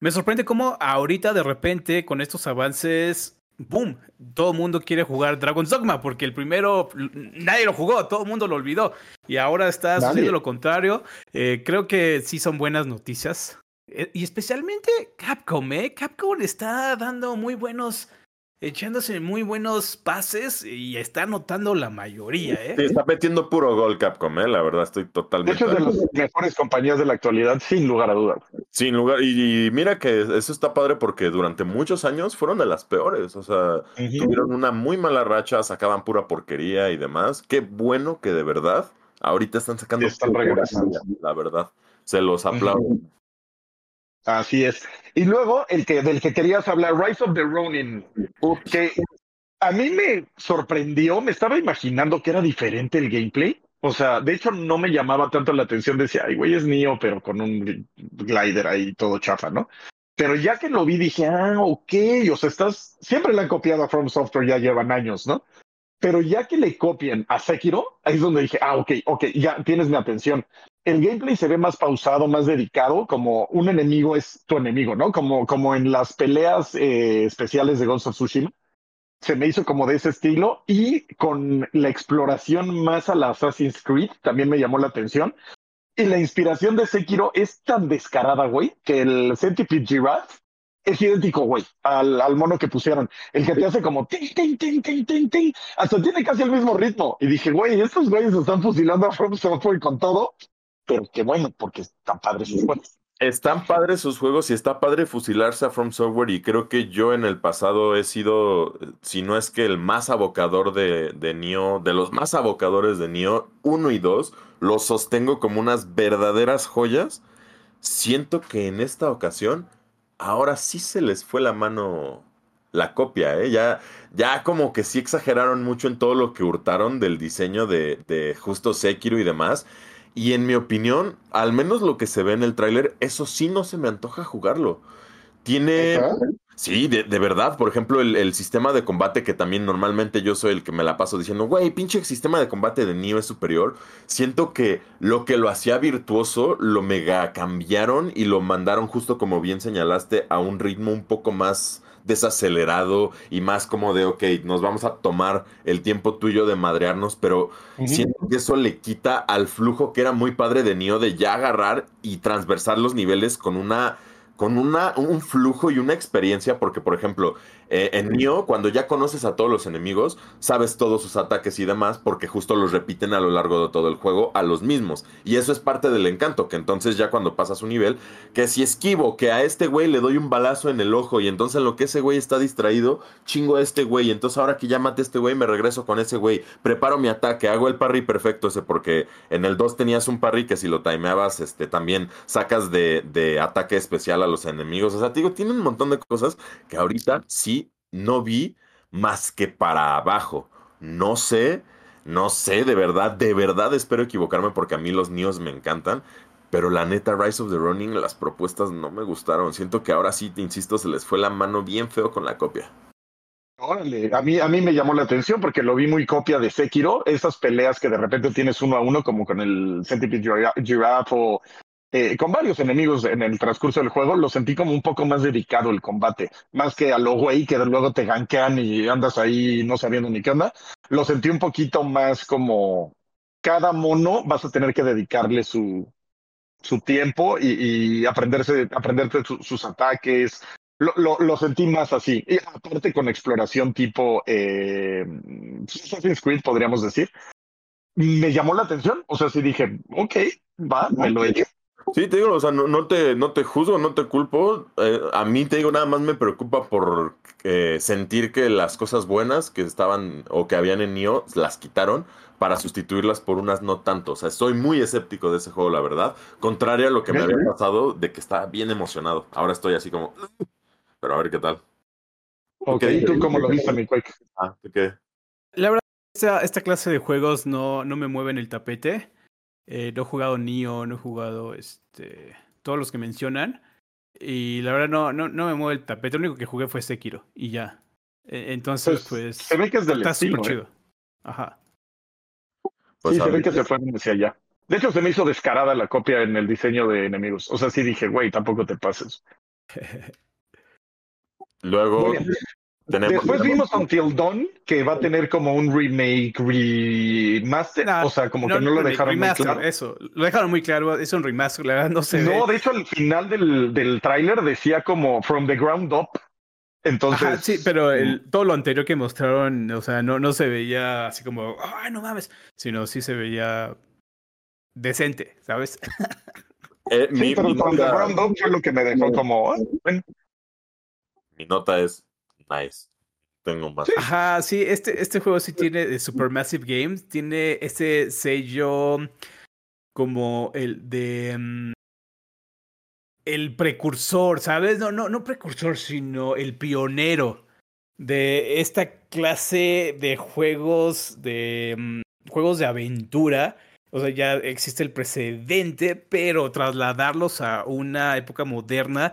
Me sorprende cómo ahorita de repente con estos avances boom, todo el mundo quiere jugar Dragon's Dogma porque el primero nadie lo jugó, todo el mundo lo olvidó y ahora está sucediendo lo contrario. Eh, creo que sí son buenas noticias eh, y especialmente Capcom, ¿eh? Capcom está dando muy buenos echándose muy buenos pases y está anotando la mayoría, ¿eh? Sí, está metiendo puro gol Capcom, ¿eh? La verdad, estoy totalmente. De hecho, de las mejores compañías de la actualidad, sin lugar a dudas. Sin lugar, y, mira que eso está padre porque durante muchos años fueron de las peores. O sea, tuvieron una muy mala racha, sacaban pura porquería y demás. Qué bueno que de verdad ahorita están sacando. Están regresando. La verdad, se los aplaudo. Así es. Y luego el que del que querías hablar, Rise of the Ronin, que a mí me sorprendió, me estaba imaginando que era diferente el gameplay. O sea, de hecho no me llamaba tanto la atención, decía, ay, güey, es mío, pero con un glider ahí todo chafa, ¿no? Pero ya que lo vi dije, ah, ok, o sea, estás, siempre le han copiado a From Software, ya llevan años, ¿no? Pero ya que le copian a Sekiro, ahí es donde dije, ah, ok, ok, ya tienes mi atención. El gameplay se ve más pausado, más dedicado, como un enemigo es tu enemigo, ¿no? Como, como en las peleas eh, especiales de Ghost of Tsushima. Se me hizo como de ese estilo y con la exploración más a la Assassin's Creed también me llamó la atención. Y la inspiración de Sekiro es tan descarada, güey, que el Centipede Giraffe es idéntico, güey, al, al, mono que pusieron. El que te hace como. Hasta tiene casi el mismo ritmo. Y dije, güey, estos güeyes están fusilando a From Software con todo pero qué bueno, porque están padres sus juegos. Están padres sus juegos y está padre fusilarse a From Software y creo que yo en el pasado he sido, si no es que el más abocador de, de Nioh, de los más abocadores de Nioh, uno y dos, los sostengo como unas verdaderas joyas. Siento que en esta ocasión, ahora sí se les fue la mano la copia, ¿eh? Ya, ya como que sí exageraron mucho en todo lo que hurtaron del diseño de, de justo Sekiro y demás. Y en mi opinión, al menos lo que se ve en el tráiler, eso sí no se me antoja jugarlo. Tiene... Sí, de, verdad. Por ejemplo, el, sistema de combate que también normalmente yo soy el que me la paso diciendo, güey, pinche sistema de combate de es superior. Siento que lo que lo hacía virtuoso lo mega cambiaron y lo mandaron justo como bien señalaste a un ritmo un poco más desacelerado y más como de, ok, nos vamos a tomar el tiempo tuyo de madrearnos, pero siento que eso le quita al flujo que era muy padre de Nio de ya agarrar y transversar los niveles con una con una, un flujo y una experiencia, porque por ejemplo, eh, en Nioh, cuando ya conoces a todos los enemigos, sabes todos sus ataques y demás, porque justo los repiten a lo largo de todo el juego a los mismos. Y eso es parte del encanto, que entonces ya cuando pasas un nivel, que si esquivo, que a este güey le doy un balazo en el ojo, y entonces en lo que ese güey está distraído, chingo a este güey, entonces ahora que ya mate a este güey, me regreso con ese güey, preparo mi ataque, hago el parry perfecto ese, porque en el 2 tenías un parry que si lo timeabas, este, también sacas de, de ataque especial a los enemigos. O sea, digo, tiene un montón de cosas que ahorita sí no vi más que para abajo. No sé, no sé, de verdad, de verdad espero equivocarme porque a mí los niños me encantan. Pero la neta, Rise of the Running, las propuestas no me gustaron. Siento que ahora sí, te insisto, se les fue la mano bien feo con la copia. Órale, a mí, a mí me llamó la atención porque lo vi muy copia de Sekiro, esas peleas que de repente tienes uno a uno, como con el Centipede Giraffe o eh, con varios enemigos en el transcurso del juego, lo sentí como un poco más dedicado el combate, más que a lo güey que luego te gankean y andas ahí no sabiendo ni qué onda. Lo sentí un poquito más como cada mono vas a tener que dedicarle su, su tiempo y, aprenderse, aprenderte sus ataques. Lo, lo, lo, sentí más así. Y aparte con exploración tipo eh, Assassin's Creed, podríamos decir. Me llamó la atención. O sea, sí dije, ok, va, me lo he hecho. Sí, te digo, o sea, no, te, no te juzgo, no te culpo. Eh, a mí, te digo, nada más me preocupa por eh, sentir que las cosas buenas que estaban o que habían en Nio las quitaron para sustituirlas por unas no tanto. O sea, estoy muy escéptico de ese juego, la verdad. Contrario a lo que me había pasado de que estaba bien emocionado. Ahora estoy así como, pero a ver qué tal. Ok, ¿y tú cómo lo viste, mi Quake? Ah, ¿qué? La verdad, esta, esta clase de juegos no, no me mueven el tapete. Eh, no he jugado Nio, no he jugado este, todos los que mencionan. Y la verdad no, no, no me mueve el tapete. Lo único que jugué fue Sekiro y ya. E, entonces, pues. se ve que es del está estilo, ¿eh? chido. Ajá. Pues sí, se ve que se fueron hacia allá. De hecho, se me hizo descarada la copia en el diseño de enemigos. O sea, sí dije, güey, tampoco te pases. Luego, Después vimos Until Dawn, que va a tener como un remake, remaster, o sea, como que no lo dejaron muy claro. Eso, lo dejaron muy claro, es un remaster, la verdad no sé. No, de hecho, al final del, del tráiler decía como From the Ground Up. Entonces. sí, pero el, todo lo anterior que mostraron, o sea, no, no se veía así como, ay, no mames, sino sí se veía decente, ¿sabes? Eh, sí, pero From the Ground Up fue lo que me dejó como, ah, Mi nota es Nice. Tengo más. Ajá, sí, este, este juego sí tiene de Supermassive Games, tiene ese sello como el de... Mm, el precursor, ¿sabes? No, no, no precursor, sino el pionero de esta clase de juegos de mm, juegos de aventura. O sea, ya existe el precedente, pero trasladarlos a una época moderna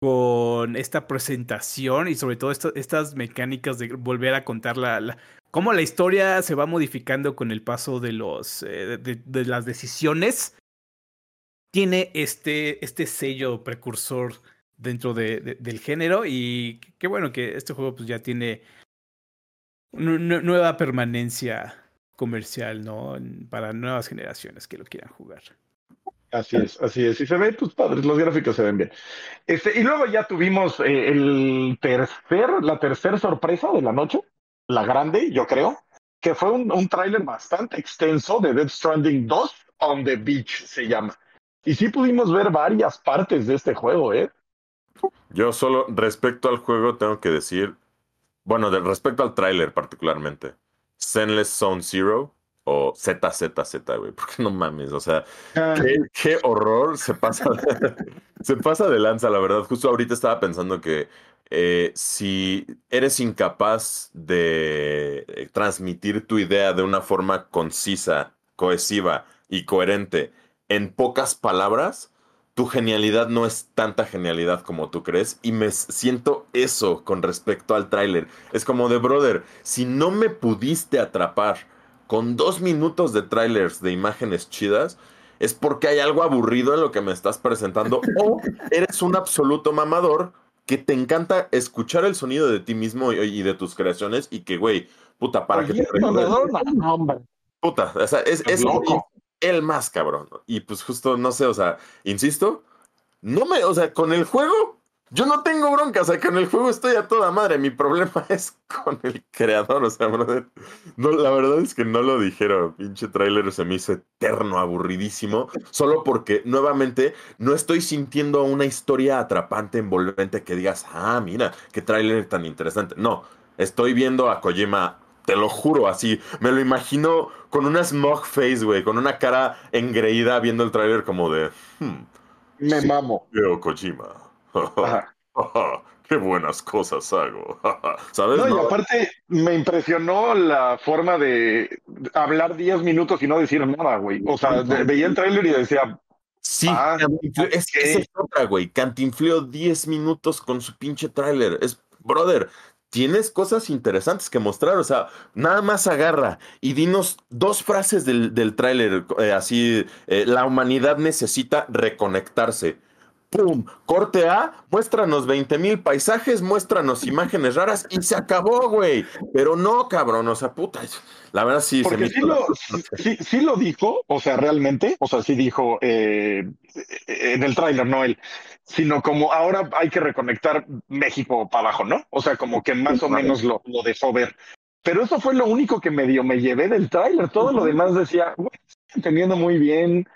con esta presentación y sobre todo estas mecánicas de volver a contar la, cómo la historia se va modificando con el paso de los eh, de, las decisiones tiene este este sello precursor dentro de, del género y qué bueno que este juego pues ya tiene nueva permanencia comercial, ¿no? Para nuevas generaciones que lo quieran jugar. Así es, así es. Y se ven, pues padres, los gráficos se ven bien. Este, y luego ya tuvimos eh, el tercer, la tercera sorpresa de la noche, la grande, yo creo, que fue un, un tráiler bastante extenso de Dead Stranding 2 on the Beach, se llama. Y sí pudimos ver varias partes de este juego, ¿eh? Yo solo respecto al juego tengo que decir, bueno, respecto al tráiler particularmente, Zenless Zone Zero o ZZZ, güey, porque no mames, o sea, ah. qué, horror se pasa, se pasa de lanza, la verdad. Justo ahorita estaba pensando que eh, si eres incapaz de eh, transmitir tu idea de una forma concisa, cohesiva y coherente en pocas palabras, tu genialidad no es tanta genialidad como tú crees y me siento eso con respecto al tráiler. Es como de brother, si no me pudiste atrapar con dos minutos de trailers de imágenes chidas, es porque hay algo aburrido en lo que me estás presentando o eres un absoluto mamador que te encanta escuchar el sonido de ti mismo y, de tus creaciones y que, güey, puta, para que te Puta, o sea, es, es, el más cabrón. Y pues justo, no sé, o sea, insisto, no me, o sea, con el juego yo no tengo bronca, o sea, con el juego estoy a toda madre. Mi problema es con el creador, o sea, brother. No, la verdad es que no lo dijeron. Pinche tráiler se me hizo eterno, aburridísimo. Solo porque, nuevamente, no estoy sintiendo una historia atrapante, envolvente que digas, ah, mira, qué tráiler tan interesante. No, estoy viendo a Kojima, te lo juro, así. Me lo imagino con una smog face, güey, con una cara engreída viendo el tráiler como de... Hmm, me mamo. Veo Kojima. Qué buenas cosas hago. ¿Sabes? No, y aparte me impresionó la forma de hablar 10 minutos y no decir nada, güey. O sea, veía el tráiler y decía. Sí, ah, es, que es otra, güey. Cantinfló 10 minutos con su pinche tráiler. Es, brother, tienes cosas interesantes que mostrar. O sea, nada más agarra y dinos dos frases del, del tráiler. Eh, así, eh, la humanidad necesita reconectarse ¡Pum! Corte A, muéstranos 20 mil paisajes, muéstranos imágenes raras y se acabó, güey. Pero no, cabrón, o sea, puta. La verdad sí Porque sí, lo, sí, lo dijo, o sea, realmente, o sea, sí dijo eh, en el tráiler, no él, sino como ahora hay que reconectar México para abajo, ¿no? O sea, como que más o menos lo, lo dejó ver. Pero eso fue lo único que medio me llevé del tráiler. Todo lo demás decía, güey, entendiendo muy bien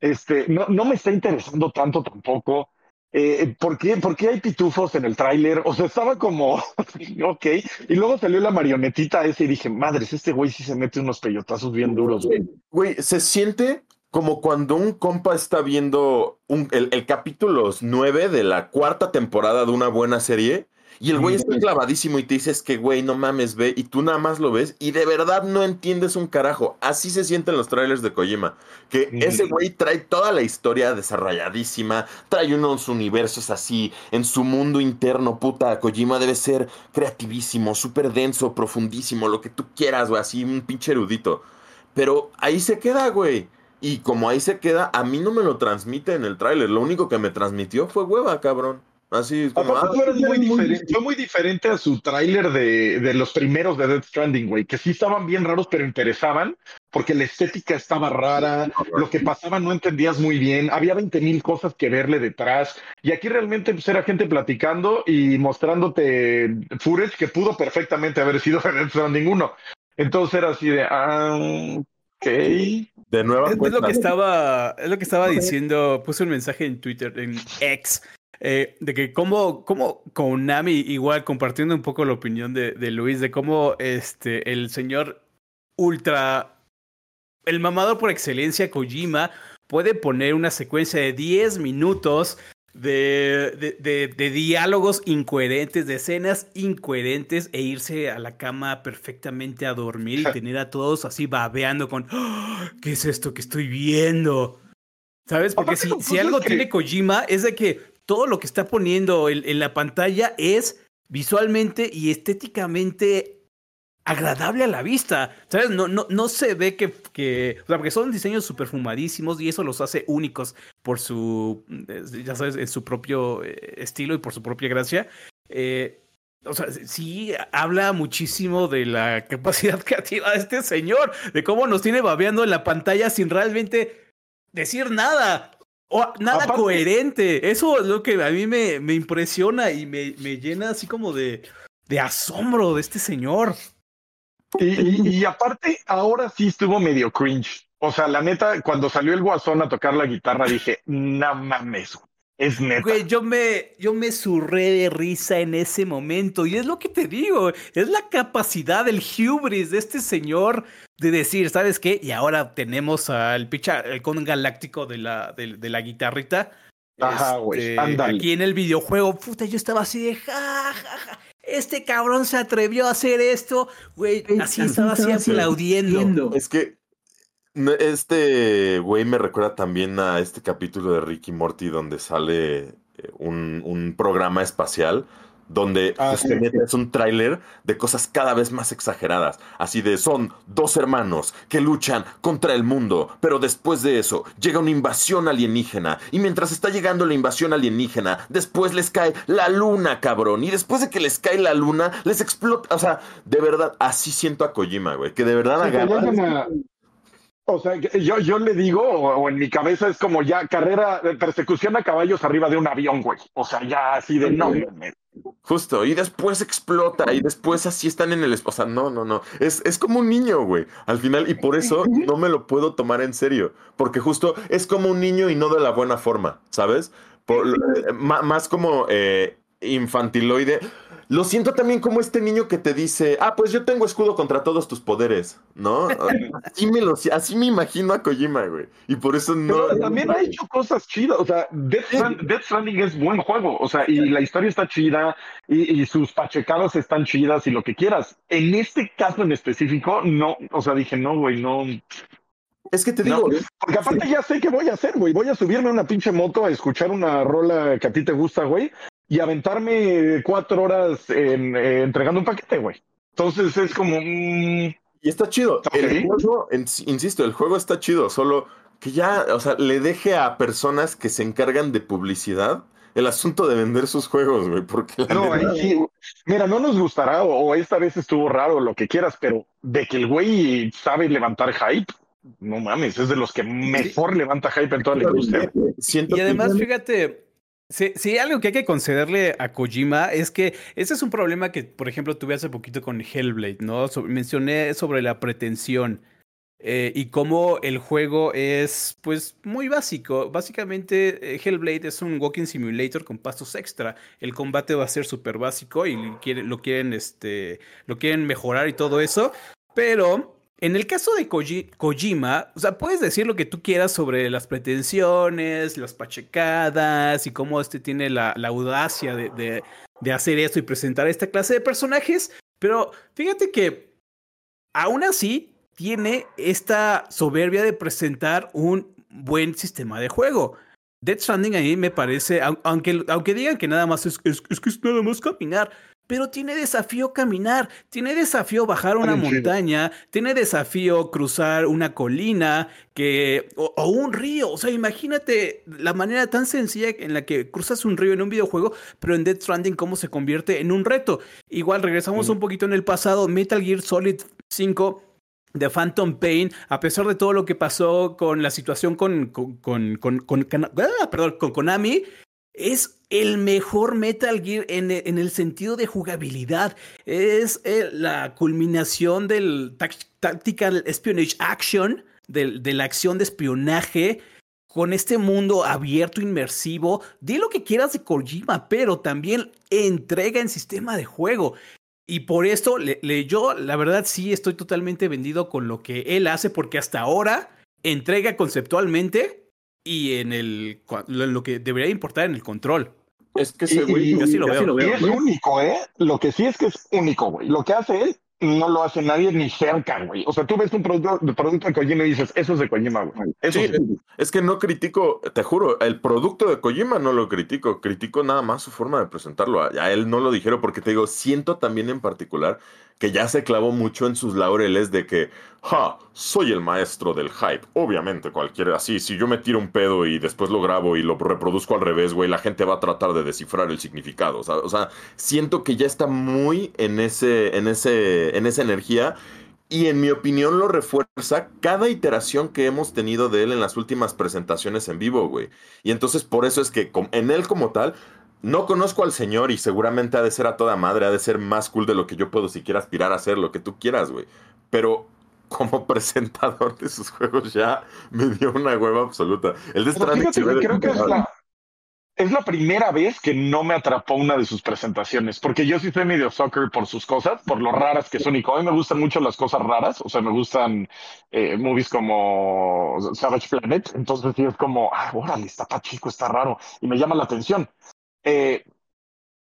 este, no, no me está interesando tanto tampoco. Eh, ¿por, qué, ¿Por qué hay pitufos en el tráiler? O sea, estaba como, ok. Y luego salió la marionetita ese y dije, madres, este güey sí se mete unos peyotazos bien duros. Güey, güey se siente como cuando un compa está viendo un, el, el capítulo 9 de la cuarta temporada de una buena serie y el güey está clavadísimo y te dices que, güey, no mames, ve, y tú nada más lo ves y de verdad no entiendes un carajo. Así se sienten los trailers de Kojima. Que ese güey trae toda la historia desarrolladísima, trae unos universos así, en su mundo interno, puta. Kojima debe ser creativísimo, súper denso, profundísimo, lo que tú quieras, güey, así un pinche erudito. Pero ahí se queda, güey. Y como ahí se queda, a mí no me lo transmite en el tráiler. Lo único que me transmitió fue hueva, cabrón. Así como, ah, muy diferente, fue muy diferente a su tráiler de, de, los primeros de Death Stranding, güey, que sí estaban bien raros, pero interesaban, porque la estética estaba rara, lo que pasaba no entendías muy bien, había 20 mil cosas que verle detrás, y aquí realmente pues, era gente platicando y mostrándote footage que pudo perfectamente haber sido de Death Stranding 1. Entonces era así de, ah, ok. De nuevo. Es, es, lo que estaba, es lo que estaba diciendo, puse un mensaje en Twitter, en X, eh, de que cómo, cómo Konami, igual compartiendo un poco la opinión de, de, Luis, de cómo este, el señor ultra, el mamador por excelencia, Kojima, puede poner una secuencia de 10 minutos de, de, diálogos incoherentes, de escenas incoherentes e irse a la cama perfectamente a dormir y tener a todos así babeando con ¡Ah! ¿qué es esto que estoy viendo? ¿Sabes? Porque si, si algo tiene Kojima es de que todo lo que está poniendo en la pantalla es visualmente y estéticamente agradable a la vista. ¿Sabes? No, no, no se ve que, que. O sea, porque son diseños súper fumadísimos y eso los hace únicos por su. Ya sabes, en su propio eh, estilo y por su propia gracia. Eh, o sea, sí habla muchísimo de la capacidad creativa de este señor, de cómo nos tiene babeando en la pantalla sin realmente decir nada. O nada coherente. Eso es lo que a mí me, me impresiona y me, me llena así como de, de asombro de este señor. Y, aparte, ahora sí estuvo medio cringe. O sea, la neta, cuando salió el guasón a tocar la guitarra, dije, no mames, es neta. Güey, yo me, yo me surré de risa en ese momento. Y es lo que te digo, es la capacidad, el hubris de este señor de decir, ¿sabes qué? Y ahora tenemos al picha, el con galáctico de la, de, la guitarrita. Ajá, güey. Este, aquí en el videojuego, puta, yo estaba así de ja, ja, ja este cabrón se atrevió a hacer esto, güey, así estaba así aplaudiendo. Es que este güey me recuerda también a este capítulo de Ricky Morty donde sale eh, un, un programa espacial donde ah, es un tráiler de cosas cada vez más exageradas, así de son dos hermanos que luchan contra el mundo, pero después de eso llega una invasión alienígena y mientras está llegando la invasión alienígena, después les cae la luna, cabrón, y después de que les cae la luna, les explota, o sea, de verdad, así siento a Kojima, güey, que de verdad O sea, yo, yo le digo, o, en mi cabeza es como ya carrera de persecución a caballos arriba de un avión, güey. O sea, ya así de no. Justo, y después explota, y después así están en el... O sea, no, no, no. Es, es como un niño, güey. Al final, y por eso no me lo puedo tomar en serio. Porque justo es como un niño y no de la buena forma, ¿sabes? Eh, más como eh, infantiloide. Lo siento también como este niño que te dice, ah, pues yo tengo escudo contra todos tus poderes, ¿no? Así me, lo, así me imagino a Kojima, güey. Y por eso no... también ha hecho cosas chidas, o sea, Death, Stranding es buen juego, o sea, y la historia está chida, y, sus pachecados están chidas y lo que quieras. En este caso en específico, no, o sea, dije, no, güey, no... Es que te digo. porque aparte ya sé qué voy a hacer, güey. Voy a subirme a una pinche moto a escuchar una rola que a ti te gusta, güey y aventarme cuatro horas en, eh, entregando un paquete, güey. Entonces es como... y está chido. El juego, insisto, el juego está chido, solo que ya, o sea, le deje a personas que se encargan de publicidad el asunto de vender sus juegos, güey, porque... No, mira, no nos gustará o, esta vez estuvo raro, lo que quieras, pero de que el güey sabe levantar hype, no mames, es de los que mejor levanta hype en toda la industria. y además, fíjate, Sí, algo que hay que concederle a Kojima es que ese es un problema que, por ejemplo, tuve hace poquito con Hellblade, ¿no? mencioné sobre la pretensión eh, y cómo el juego es, pues, muy básico. Básicamente, eh, Hellblade es un walking simulator con pasos extra. El combate va a ser súper básico y lo quieren, este, lo quieren mejorar y todo eso, pero en el caso de Kojima, o sea, puedes decir lo que tú quieras sobre las pretensiones, las pachecadas y cómo este tiene la, audacia de, hacer esto y presentar esta clase de personajes, pero fíjate que aún así tiene esta soberbia de presentar un buen sistema de juego. Dead Stranding a mí me parece, aunque, aunque digan que nada más es que es nada más caminar, pero tiene desafío caminar, tiene desafío bajar una montaña, tiene desafío cruzar una colina que, o, un río. O sea, imagínate la manera tan sencilla en la que cruzas un río en un videojuego, pero en Dead Stranding cómo se convierte en un reto. Igual regresamos un poquito en el pasado, Metal Gear Solid 5 de Phantom Pain, a pesar de todo lo que pasó con la situación con, con, con, con, con, ah, perdón, con Konami, es el mejor Metal Gear en, el sentido de jugabilidad. Es eh, la culminación del Tactical Espionage Action, de, la acción de espionaje, con este mundo abierto, inmersivo. Di lo que quieras de Kojima, pero también entrega en sistema de juego. Y por esto, yo la verdad sí estoy totalmente vendido con lo que él hace, porque hasta ahora entrega conceptualmente y en el lo que debería importar en el control. Es que ese güey, yo sí lo veo. Es único, ¿eh? Lo que sí es que es único, güey. Lo que hace él no lo hace nadie ni cerca, güey. O sea, tú ves un producto, producto de Kojima y dices, eso es de Kojima, güey. Eso sí, es que no critico, te juro, el producto de Kojima no lo critico, critico nada más su forma de presentarlo. A, él no lo dijeron porque te digo, siento también en particular que ya se clavó mucho en sus laureles de que, ja, soy el maestro del hype. Obviamente, cualquiera así, si yo me tiro un pedo y después lo grabo y lo reproduzco al revés, güey, la gente va a tratar de descifrar el significado. O sea, siento que ya está muy en ese, en ese, en esa energía. Y en mi opinión lo refuerza cada iteración que hemos tenido de él en las últimas presentaciones en vivo, güey. Y entonces por eso es que en él como tal no conozco al señor y seguramente ha de ser a toda madre, ha de ser más cool de lo que yo puedo siquiera aspirar a ser, lo que tú quieras, güey. Pero como presentador de sus juegos ya me dio una hueva absoluta. El de creo que es la, es la primera vez que no me atrapó una de sus presentaciones, porque yo sí soy medio soccer por sus cosas, por lo raras que son y a mí me gustan mucho las cosas raras, o sea, me gustan eh, movies como Savage Planet, entonces sí es como, ah, órale, está chico, está raro, y me llama la atención. Eh,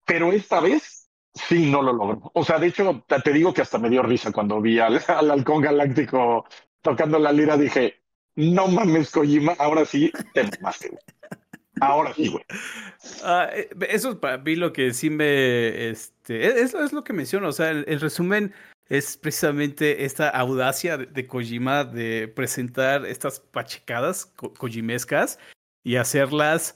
pero esta vez sí no lo logró. O sea, de hecho, te digo que hasta me dio risa cuando vi al, halcón galáctico tocando la lira. Dije, no mames, Kojima, ahora sí te mamaste, güey. Ahora sí, güey. Ah, eh, eso es para mí lo que sí me. Este, eso es lo que menciono. O sea, el, resumen es precisamente esta audacia de, Kojima de presentar estas pachecadas kojimescas y hacerlas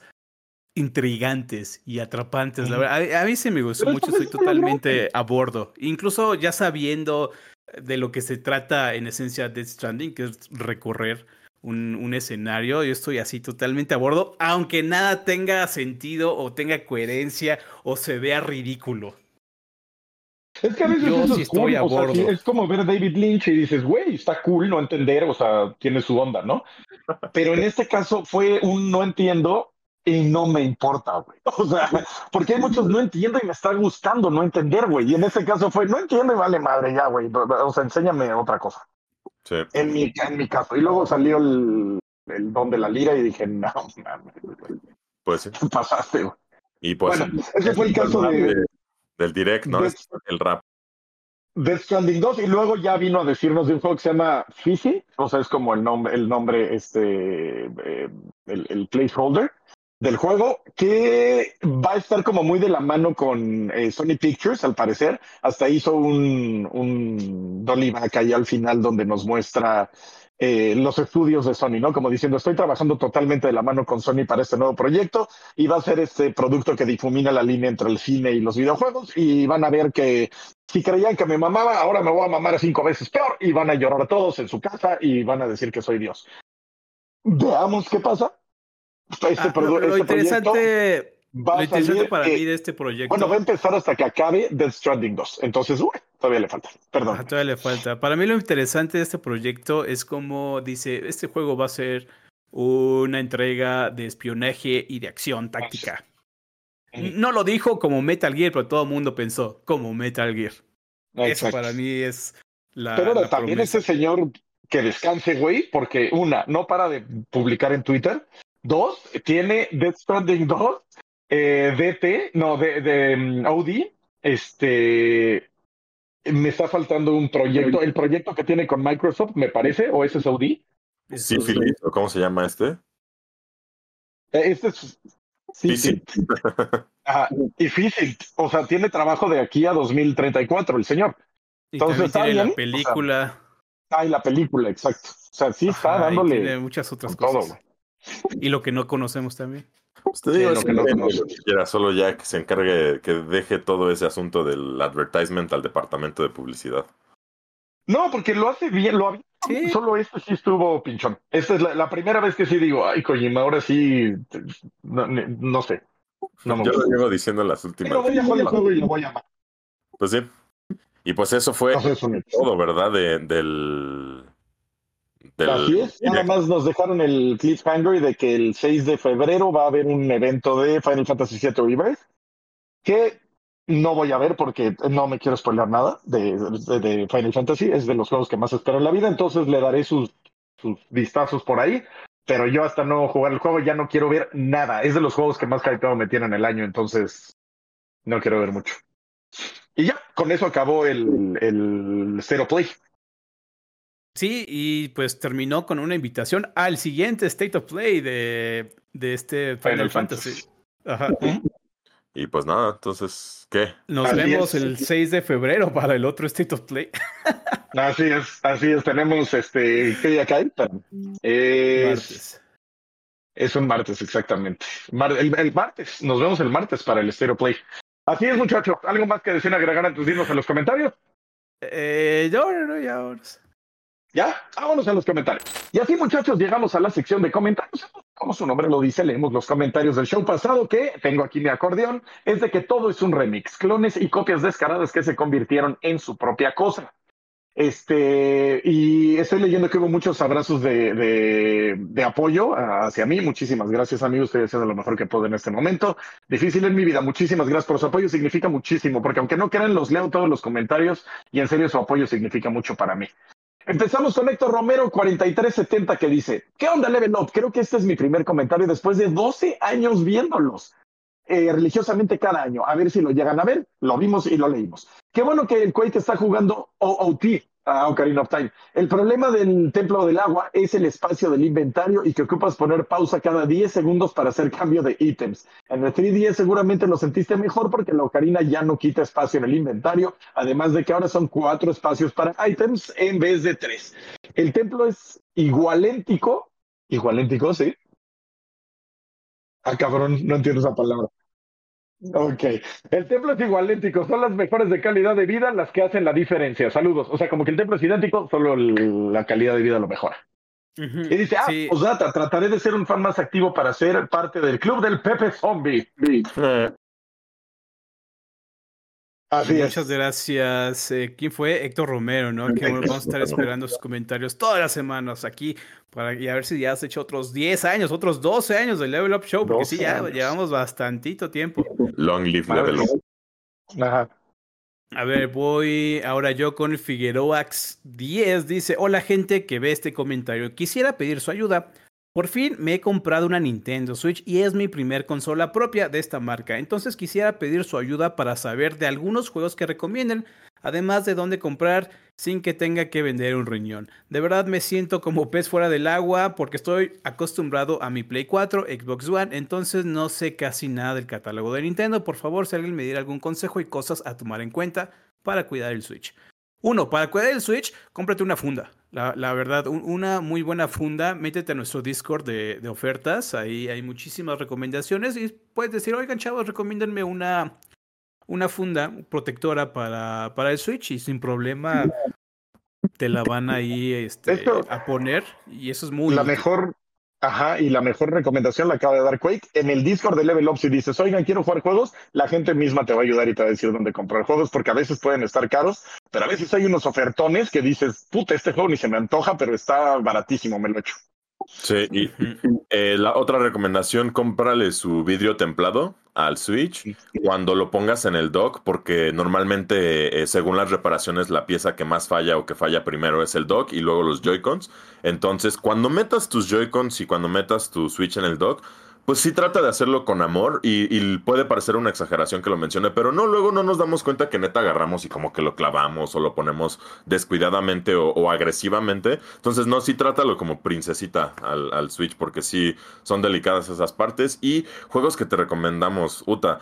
intrigantes y atrapantes. La verdad, a, mí sí me gustó mucho, estoy totalmente a bordo. Incluso ya sabiendo de lo que se trata en esencia Death Stranding, que es recorrer un, un, escenario, yo estoy así totalmente a bordo, aunque nada tenga sentido o tenga coherencia o se vea ridículo. Es que a veces yo sí estoy a bordo. es como ver a David Lynch y dices, güey, está cool no entender, o sea, tiene su onda, ¿no? Pero en este caso fue un no entiendo y no me importa, güey. O sea, porque hay muchos no entiendo y me está gustando no entender, güey. Y en ese caso fue, no entiendo y vale madre ya, güey. O sea, enséñame otra cosa. Sí. En mi, en mi caso. Y luego salió el, el don de la lira y dije, no, mames, Pues sí. Pasaste, güey. Y pues. Bueno, ese fue el caso de, del direct, ¿no? el rap. Death Stranding 2 y luego ya vino a decirnos de un juego que se llama Fizzy, o sea, es como el nombre, el nombre, este, eh, el, el placeholder del juego, que va a estar como muy de la mano con eh, Sony Pictures, al parecer. Hasta hizo un, un Dolly Back ahí al final donde nos muestra eh, los estudios de Sony, ¿no? Como diciendo, estoy trabajando totalmente de la mano con Sony para este nuevo proyecto y va a ser este producto que difumina la línea entre el cine y los videojuegos y van a ver que si creían que me mamaba, ahora me voy a mamar cinco veces peor y van a llorar todos en su casa y van a decir que soy Dios. Veamos qué pasa este, ah, lo, interesante, va interesante para mí de este proyecto. Bueno, va a empezar hasta que acabe Death Stranding 2. Entonces, uy, todavía le falta. Perdón. Ah, todavía le falta. Para mí lo interesante de este proyecto es como dice, este juego va a ser una entrega de espionaje y de acción táctica. No lo dijo como Metal Gear, pero todo el mundo pensó como Metal Gear. Eso para mí es la. Pero también ese señor que descanse, güey, porque una, no para de publicar en Twitter, Dos, tiene Death Stranding 2, eh, DT, no, de, de um, Audi. Este, me está faltando un proyecto, el proyecto que tiene con Microsoft, me parece, o ese es Audi. Sí, Philip, ¿cómo se llama este? Eh, este es Sí, sí. difícil. O sea, tiene trabajo de aquí a 2034 el señor. Entonces está bien. La película. ah, y la película, exacto. O sea, sí está dándole. Tiene muchas otras cosas. Todo, y lo que no conocemos también. Usted diga lo que no quiera, solo ya que se encargue, que deje todo ese asunto del advertisement al departamento de publicidad. No, porque lo hace bien, lo Solo esto sí estuvo pinchón. Esta es la, primera vez que sí digo, ay, Kojima, ahora sí, no, sé. Yo lo llevo diciendo en las últimas. Pero voy a jugar el juego y lo voy a amar. Pues sí. Y pues eso fue todo, ¿verdad? De, del, Así es, nada más nos dejaron el cliffhanger de que el 6 de febrero va a haber un evento de Final Fantasy VII Rebirth que no voy a ver porque no me quiero spoiler nada de, de, Final Fantasy, es de los juegos que más espero en la vida, entonces le daré sus, sus vistazos por ahí. pero yo hasta no jugar el juego ya no quiero ver nada. Es de los juegos que más hypeado me tienen el año, entonces no quiero ver mucho. Y ya, con eso acabó el, el Zero Play. Sí, y pues terminó con una invitación al siguiente State of Play de, de este Final, Fantasy. Ajá. Y pues nada, entonces, ¿qué? Nos vemos el 6 de febrero para el otro State of Play. así es, así es. Tenemos este, ¿qué día cae? Es, martes. Es un martes, exactamente. el, martes, nos vemos el martes para el State of Play. Así es, muchachos. ¿Algo más que deseen agregar antes de irnos en los comentarios? Eh, yo no, ya. ¿Ya? Vámonos a los comentarios. Y así, muchachos, llegamos a la sección de comentarios. Como su nombre lo dice, leemos los comentarios del show pasado, que tengo aquí mi acordeón, es de que todo es un remix, clones y copias descaradas que se convirtieron en su propia cosa. Este, y estoy leyendo que hubo muchos abrazos de, apoyo hacia mí. Muchísimas gracias, amigos. Estoy haciendo lo mejor que puedo en este momento. Difícil en mi vida. Muchísimas gracias por su apoyo. Significa muchísimo, porque aunque no crean, los leo todos los comentarios y en serio su apoyo significa mucho para mí. Empezamos con Héctor Romero 4370 que dice, ¿qué onda Level Up? Creo que este es mi primer comentario después de 12 años viéndolos eh, religiosamente cada año. A ver si lo llegan a ver. Lo vimos y lo leímos. Qué bueno que el Quake está jugando OOT a Ocarina of Time. El problema del Templo del Agua es el espacio del inventario y que ocupas poner pausa cada 10 segundos para hacer cambio de ítems. En el 3DS seguramente lo sentiste mejor porque la Ocarina ya no quita espacio en el inventario, además de que ahora son cuatro espacios para ítems en vez de tres. El templo es igualéntico, igualéntico, sí. Ah, cabrón, no entiendo esa palabra. Ok. El templo es igualéntico. Son las mejores de calidad de vida las que hacen la diferencia. Saludos. O sea, como que el templo es idéntico, solo la calidad de vida lo mejora. Y dice, ah, sí. trataré de ser un fan más activo para ser parte del club del Pepe Zombie. Eh. Muchas gracias. Eh, ¿Quién fue? Héctor Romero, ¿no? Que vamos a estar esperando sus comentarios todas las semanas aquí para y a ver si ya has hecho otros 10 años, otros 12 años del Level Up Show, porque sí, ya llevamos bastantito tiempo. Long live Level Up. Ajá. A ver, voy ahora yo con Figueroax 10. Dice: Hola, gente que ve este comentario. Quisiera pedir su ayuda por fin me he comprado una Nintendo Switch y es mi primer consola propia de esta marca, entonces quisiera pedir su ayuda para saber de algunos juegos que recomienden, además de dónde comprar sin que tenga que vender un riñón. De verdad me siento como pez fuera del agua porque estoy acostumbrado a mi Play 4, Xbox One, entonces no sé casi nada del catálogo de Nintendo. Por favor, si alguien me diera algún consejo y cosas a tomar en cuenta para cuidar el Switch. Uno, para cuidar el Switch, cómprate una funda. La, verdad, una muy buena funda. Métete a nuestro Discord de, ofertas. Ahí hay muchísimas recomendaciones. Y puedes decir, oigan, chavos, recomiéndenme una, una funda protectora para, para el Switch. Y sin problema te la van ahí este, a poner. Y eso es muy. La mejor, Ajá, y la mejor recomendación la acaba de dar Quake. En el Discord de Level Up, si dices, oigan, quiero jugar juegos, la gente misma te va a ayudar y te va a decir dónde comprar juegos, porque a veces pueden estar caros, pero a veces hay unos ofertones que dices, puta, este juego ni se me antoja, pero está baratísimo, me lo echo. Sí, y eh, la otra recomendación, cómprale su vidrio templado al Switch cuando lo pongas en el dock, porque normalmente, eh, según las reparaciones, la pieza que más falla o que falla primero es el dock y luego los Joy-Cons. Entonces, cuando metas tus Joy-Cons y cuando metas tu Switch en el dock, pues sí trata de hacerlo con amor y, puede parecer una exageración que lo mencione, pero no, luego no nos damos cuenta que neta agarramos y como que lo clavamos o lo ponemos descuidadamente o, agresivamente. Entonces no, sí trátalo como princesita al, Switch porque sí son delicadas esas partes y juegos que te recomendamos, Uta.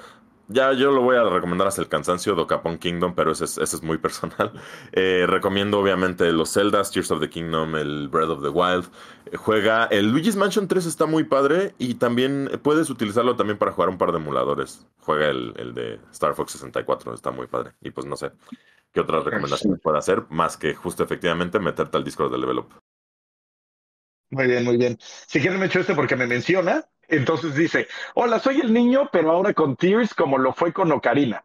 Ya yo lo voy a recomendar hasta el cansancio, Dokapon Kingdom, pero ese es, muy personal. Eh, recomiendo obviamente los Zeldas, Tears of the Kingdom, el Breath of the Wild. Eh, juega, el Luigi's Mansion 3 está muy padre y también puedes utilizarlo también para jugar un par de emuladores. Juega el, el de Star Fox 64, está muy padre. Y pues no sé qué otras recomendaciones puede hacer, más que justo efectivamente meterte al Discord de Level Up. Muy bien, muy bien. Si quieren me echo este porque me menciona, entonces dice, hola, soy el niño, pero ahora con Tears como lo fue con Ocarina.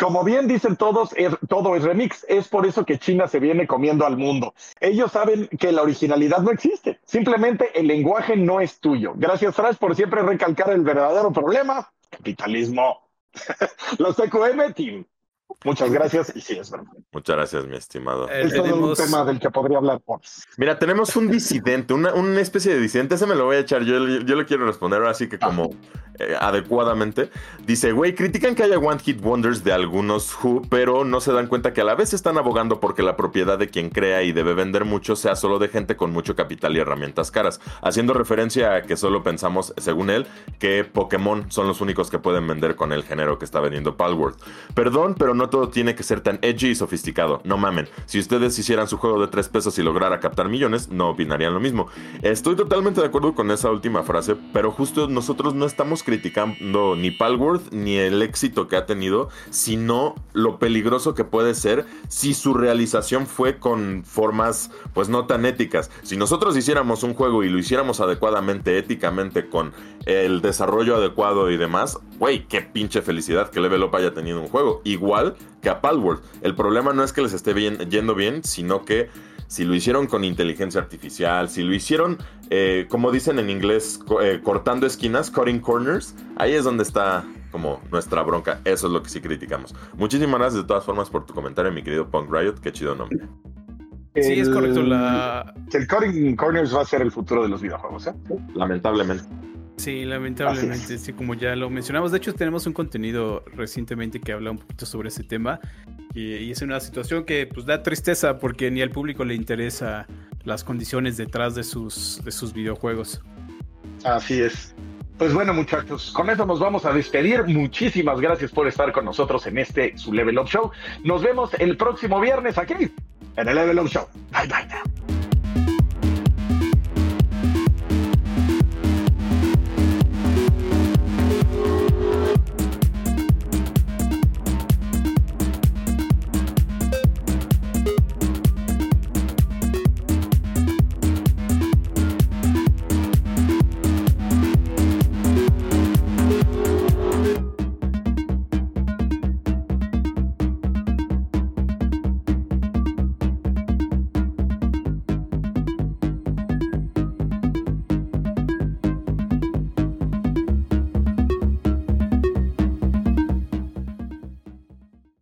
Como bien dicen todos, todo es remix. Es por eso que China se viene comiendo al mundo. Ellos saben que la originalidad no existe. Simplemente el lenguaje no es tuyo. Gracias, Trash, por siempre recalcar el verdadero problema. Capitalismo. Los TQM, Team. Muchas gracias y sí, es verdad. Muchas gracias, mi estimado. Eh, es todo un tema del que podría hablar por. Mira, tenemos un disidente, una, una, especie de disidente, ese me lo voy a echar, yo, yo le quiero responder así que como eh, adecuadamente. Dice, güey, critican que haya One Hit Wonders de algunos Who, pero no se dan cuenta que a la vez están abogando porque la propiedad de quien crea y debe vender mucho sea solo de gente con mucho capital y herramientas caras, haciendo referencia a que solo pensamos, según él, que Pokémon son los únicos que pueden vender con el género que está vendiendo Palworld. Perdón, pero no todo tiene que ser tan edgy y sofisticado. No mamen. Si ustedes hicieran su juego de tres pesos y lograra captar millones, no opinarían lo mismo. Estoy totalmente de acuerdo con esa última frase, pero justo nosotros no estamos criticando ni Palworld ni el éxito que ha tenido, sino lo peligroso que puede ser si su realización fue con formas pues no tan éticas. Si nosotros hiciéramos un juego y lo hiciéramos adecuadamente, éticamente, con el desarrollo adecuado y demás, güey, qué pinche felicidad que Level Up haya tenido un juego. Igual que a Palworld. El problema no es que les esté bien, yendo bien, sino que si lo hicieron con inteligencia artificial, si lo hicieron, eh, como dicen en inglés, eh, cortando esquinas, cutting corners, ahí es donde está como nuestra bronca. Eso es lo que sí criticamos. Muchísimas gracias de todas formas por tu comentario, mi querido Punk Riot. Qué chido nombre. sí, es correcto. La... El cutting corners va a ser el futuro de los videojuegos, ¿eh? Lamentablemente. Sí, lamentablemente, sí, como ya lo mencionamos. De hecho, tenemos un contenido recientemente que habla un poquito sobre ese tema. Y, es una situación que pues da tristeza porque ni al público le interesa las condiciones detrás de sus, de sus videojuegos. Así es. Pues bueno, muchachos, con eso nos vamos a despedir. Muchísimas gracias por estar con nosotros en este su Level Up Show. Nos vemos el próximo viernes aquí en el Level Up Show. Bye bye now.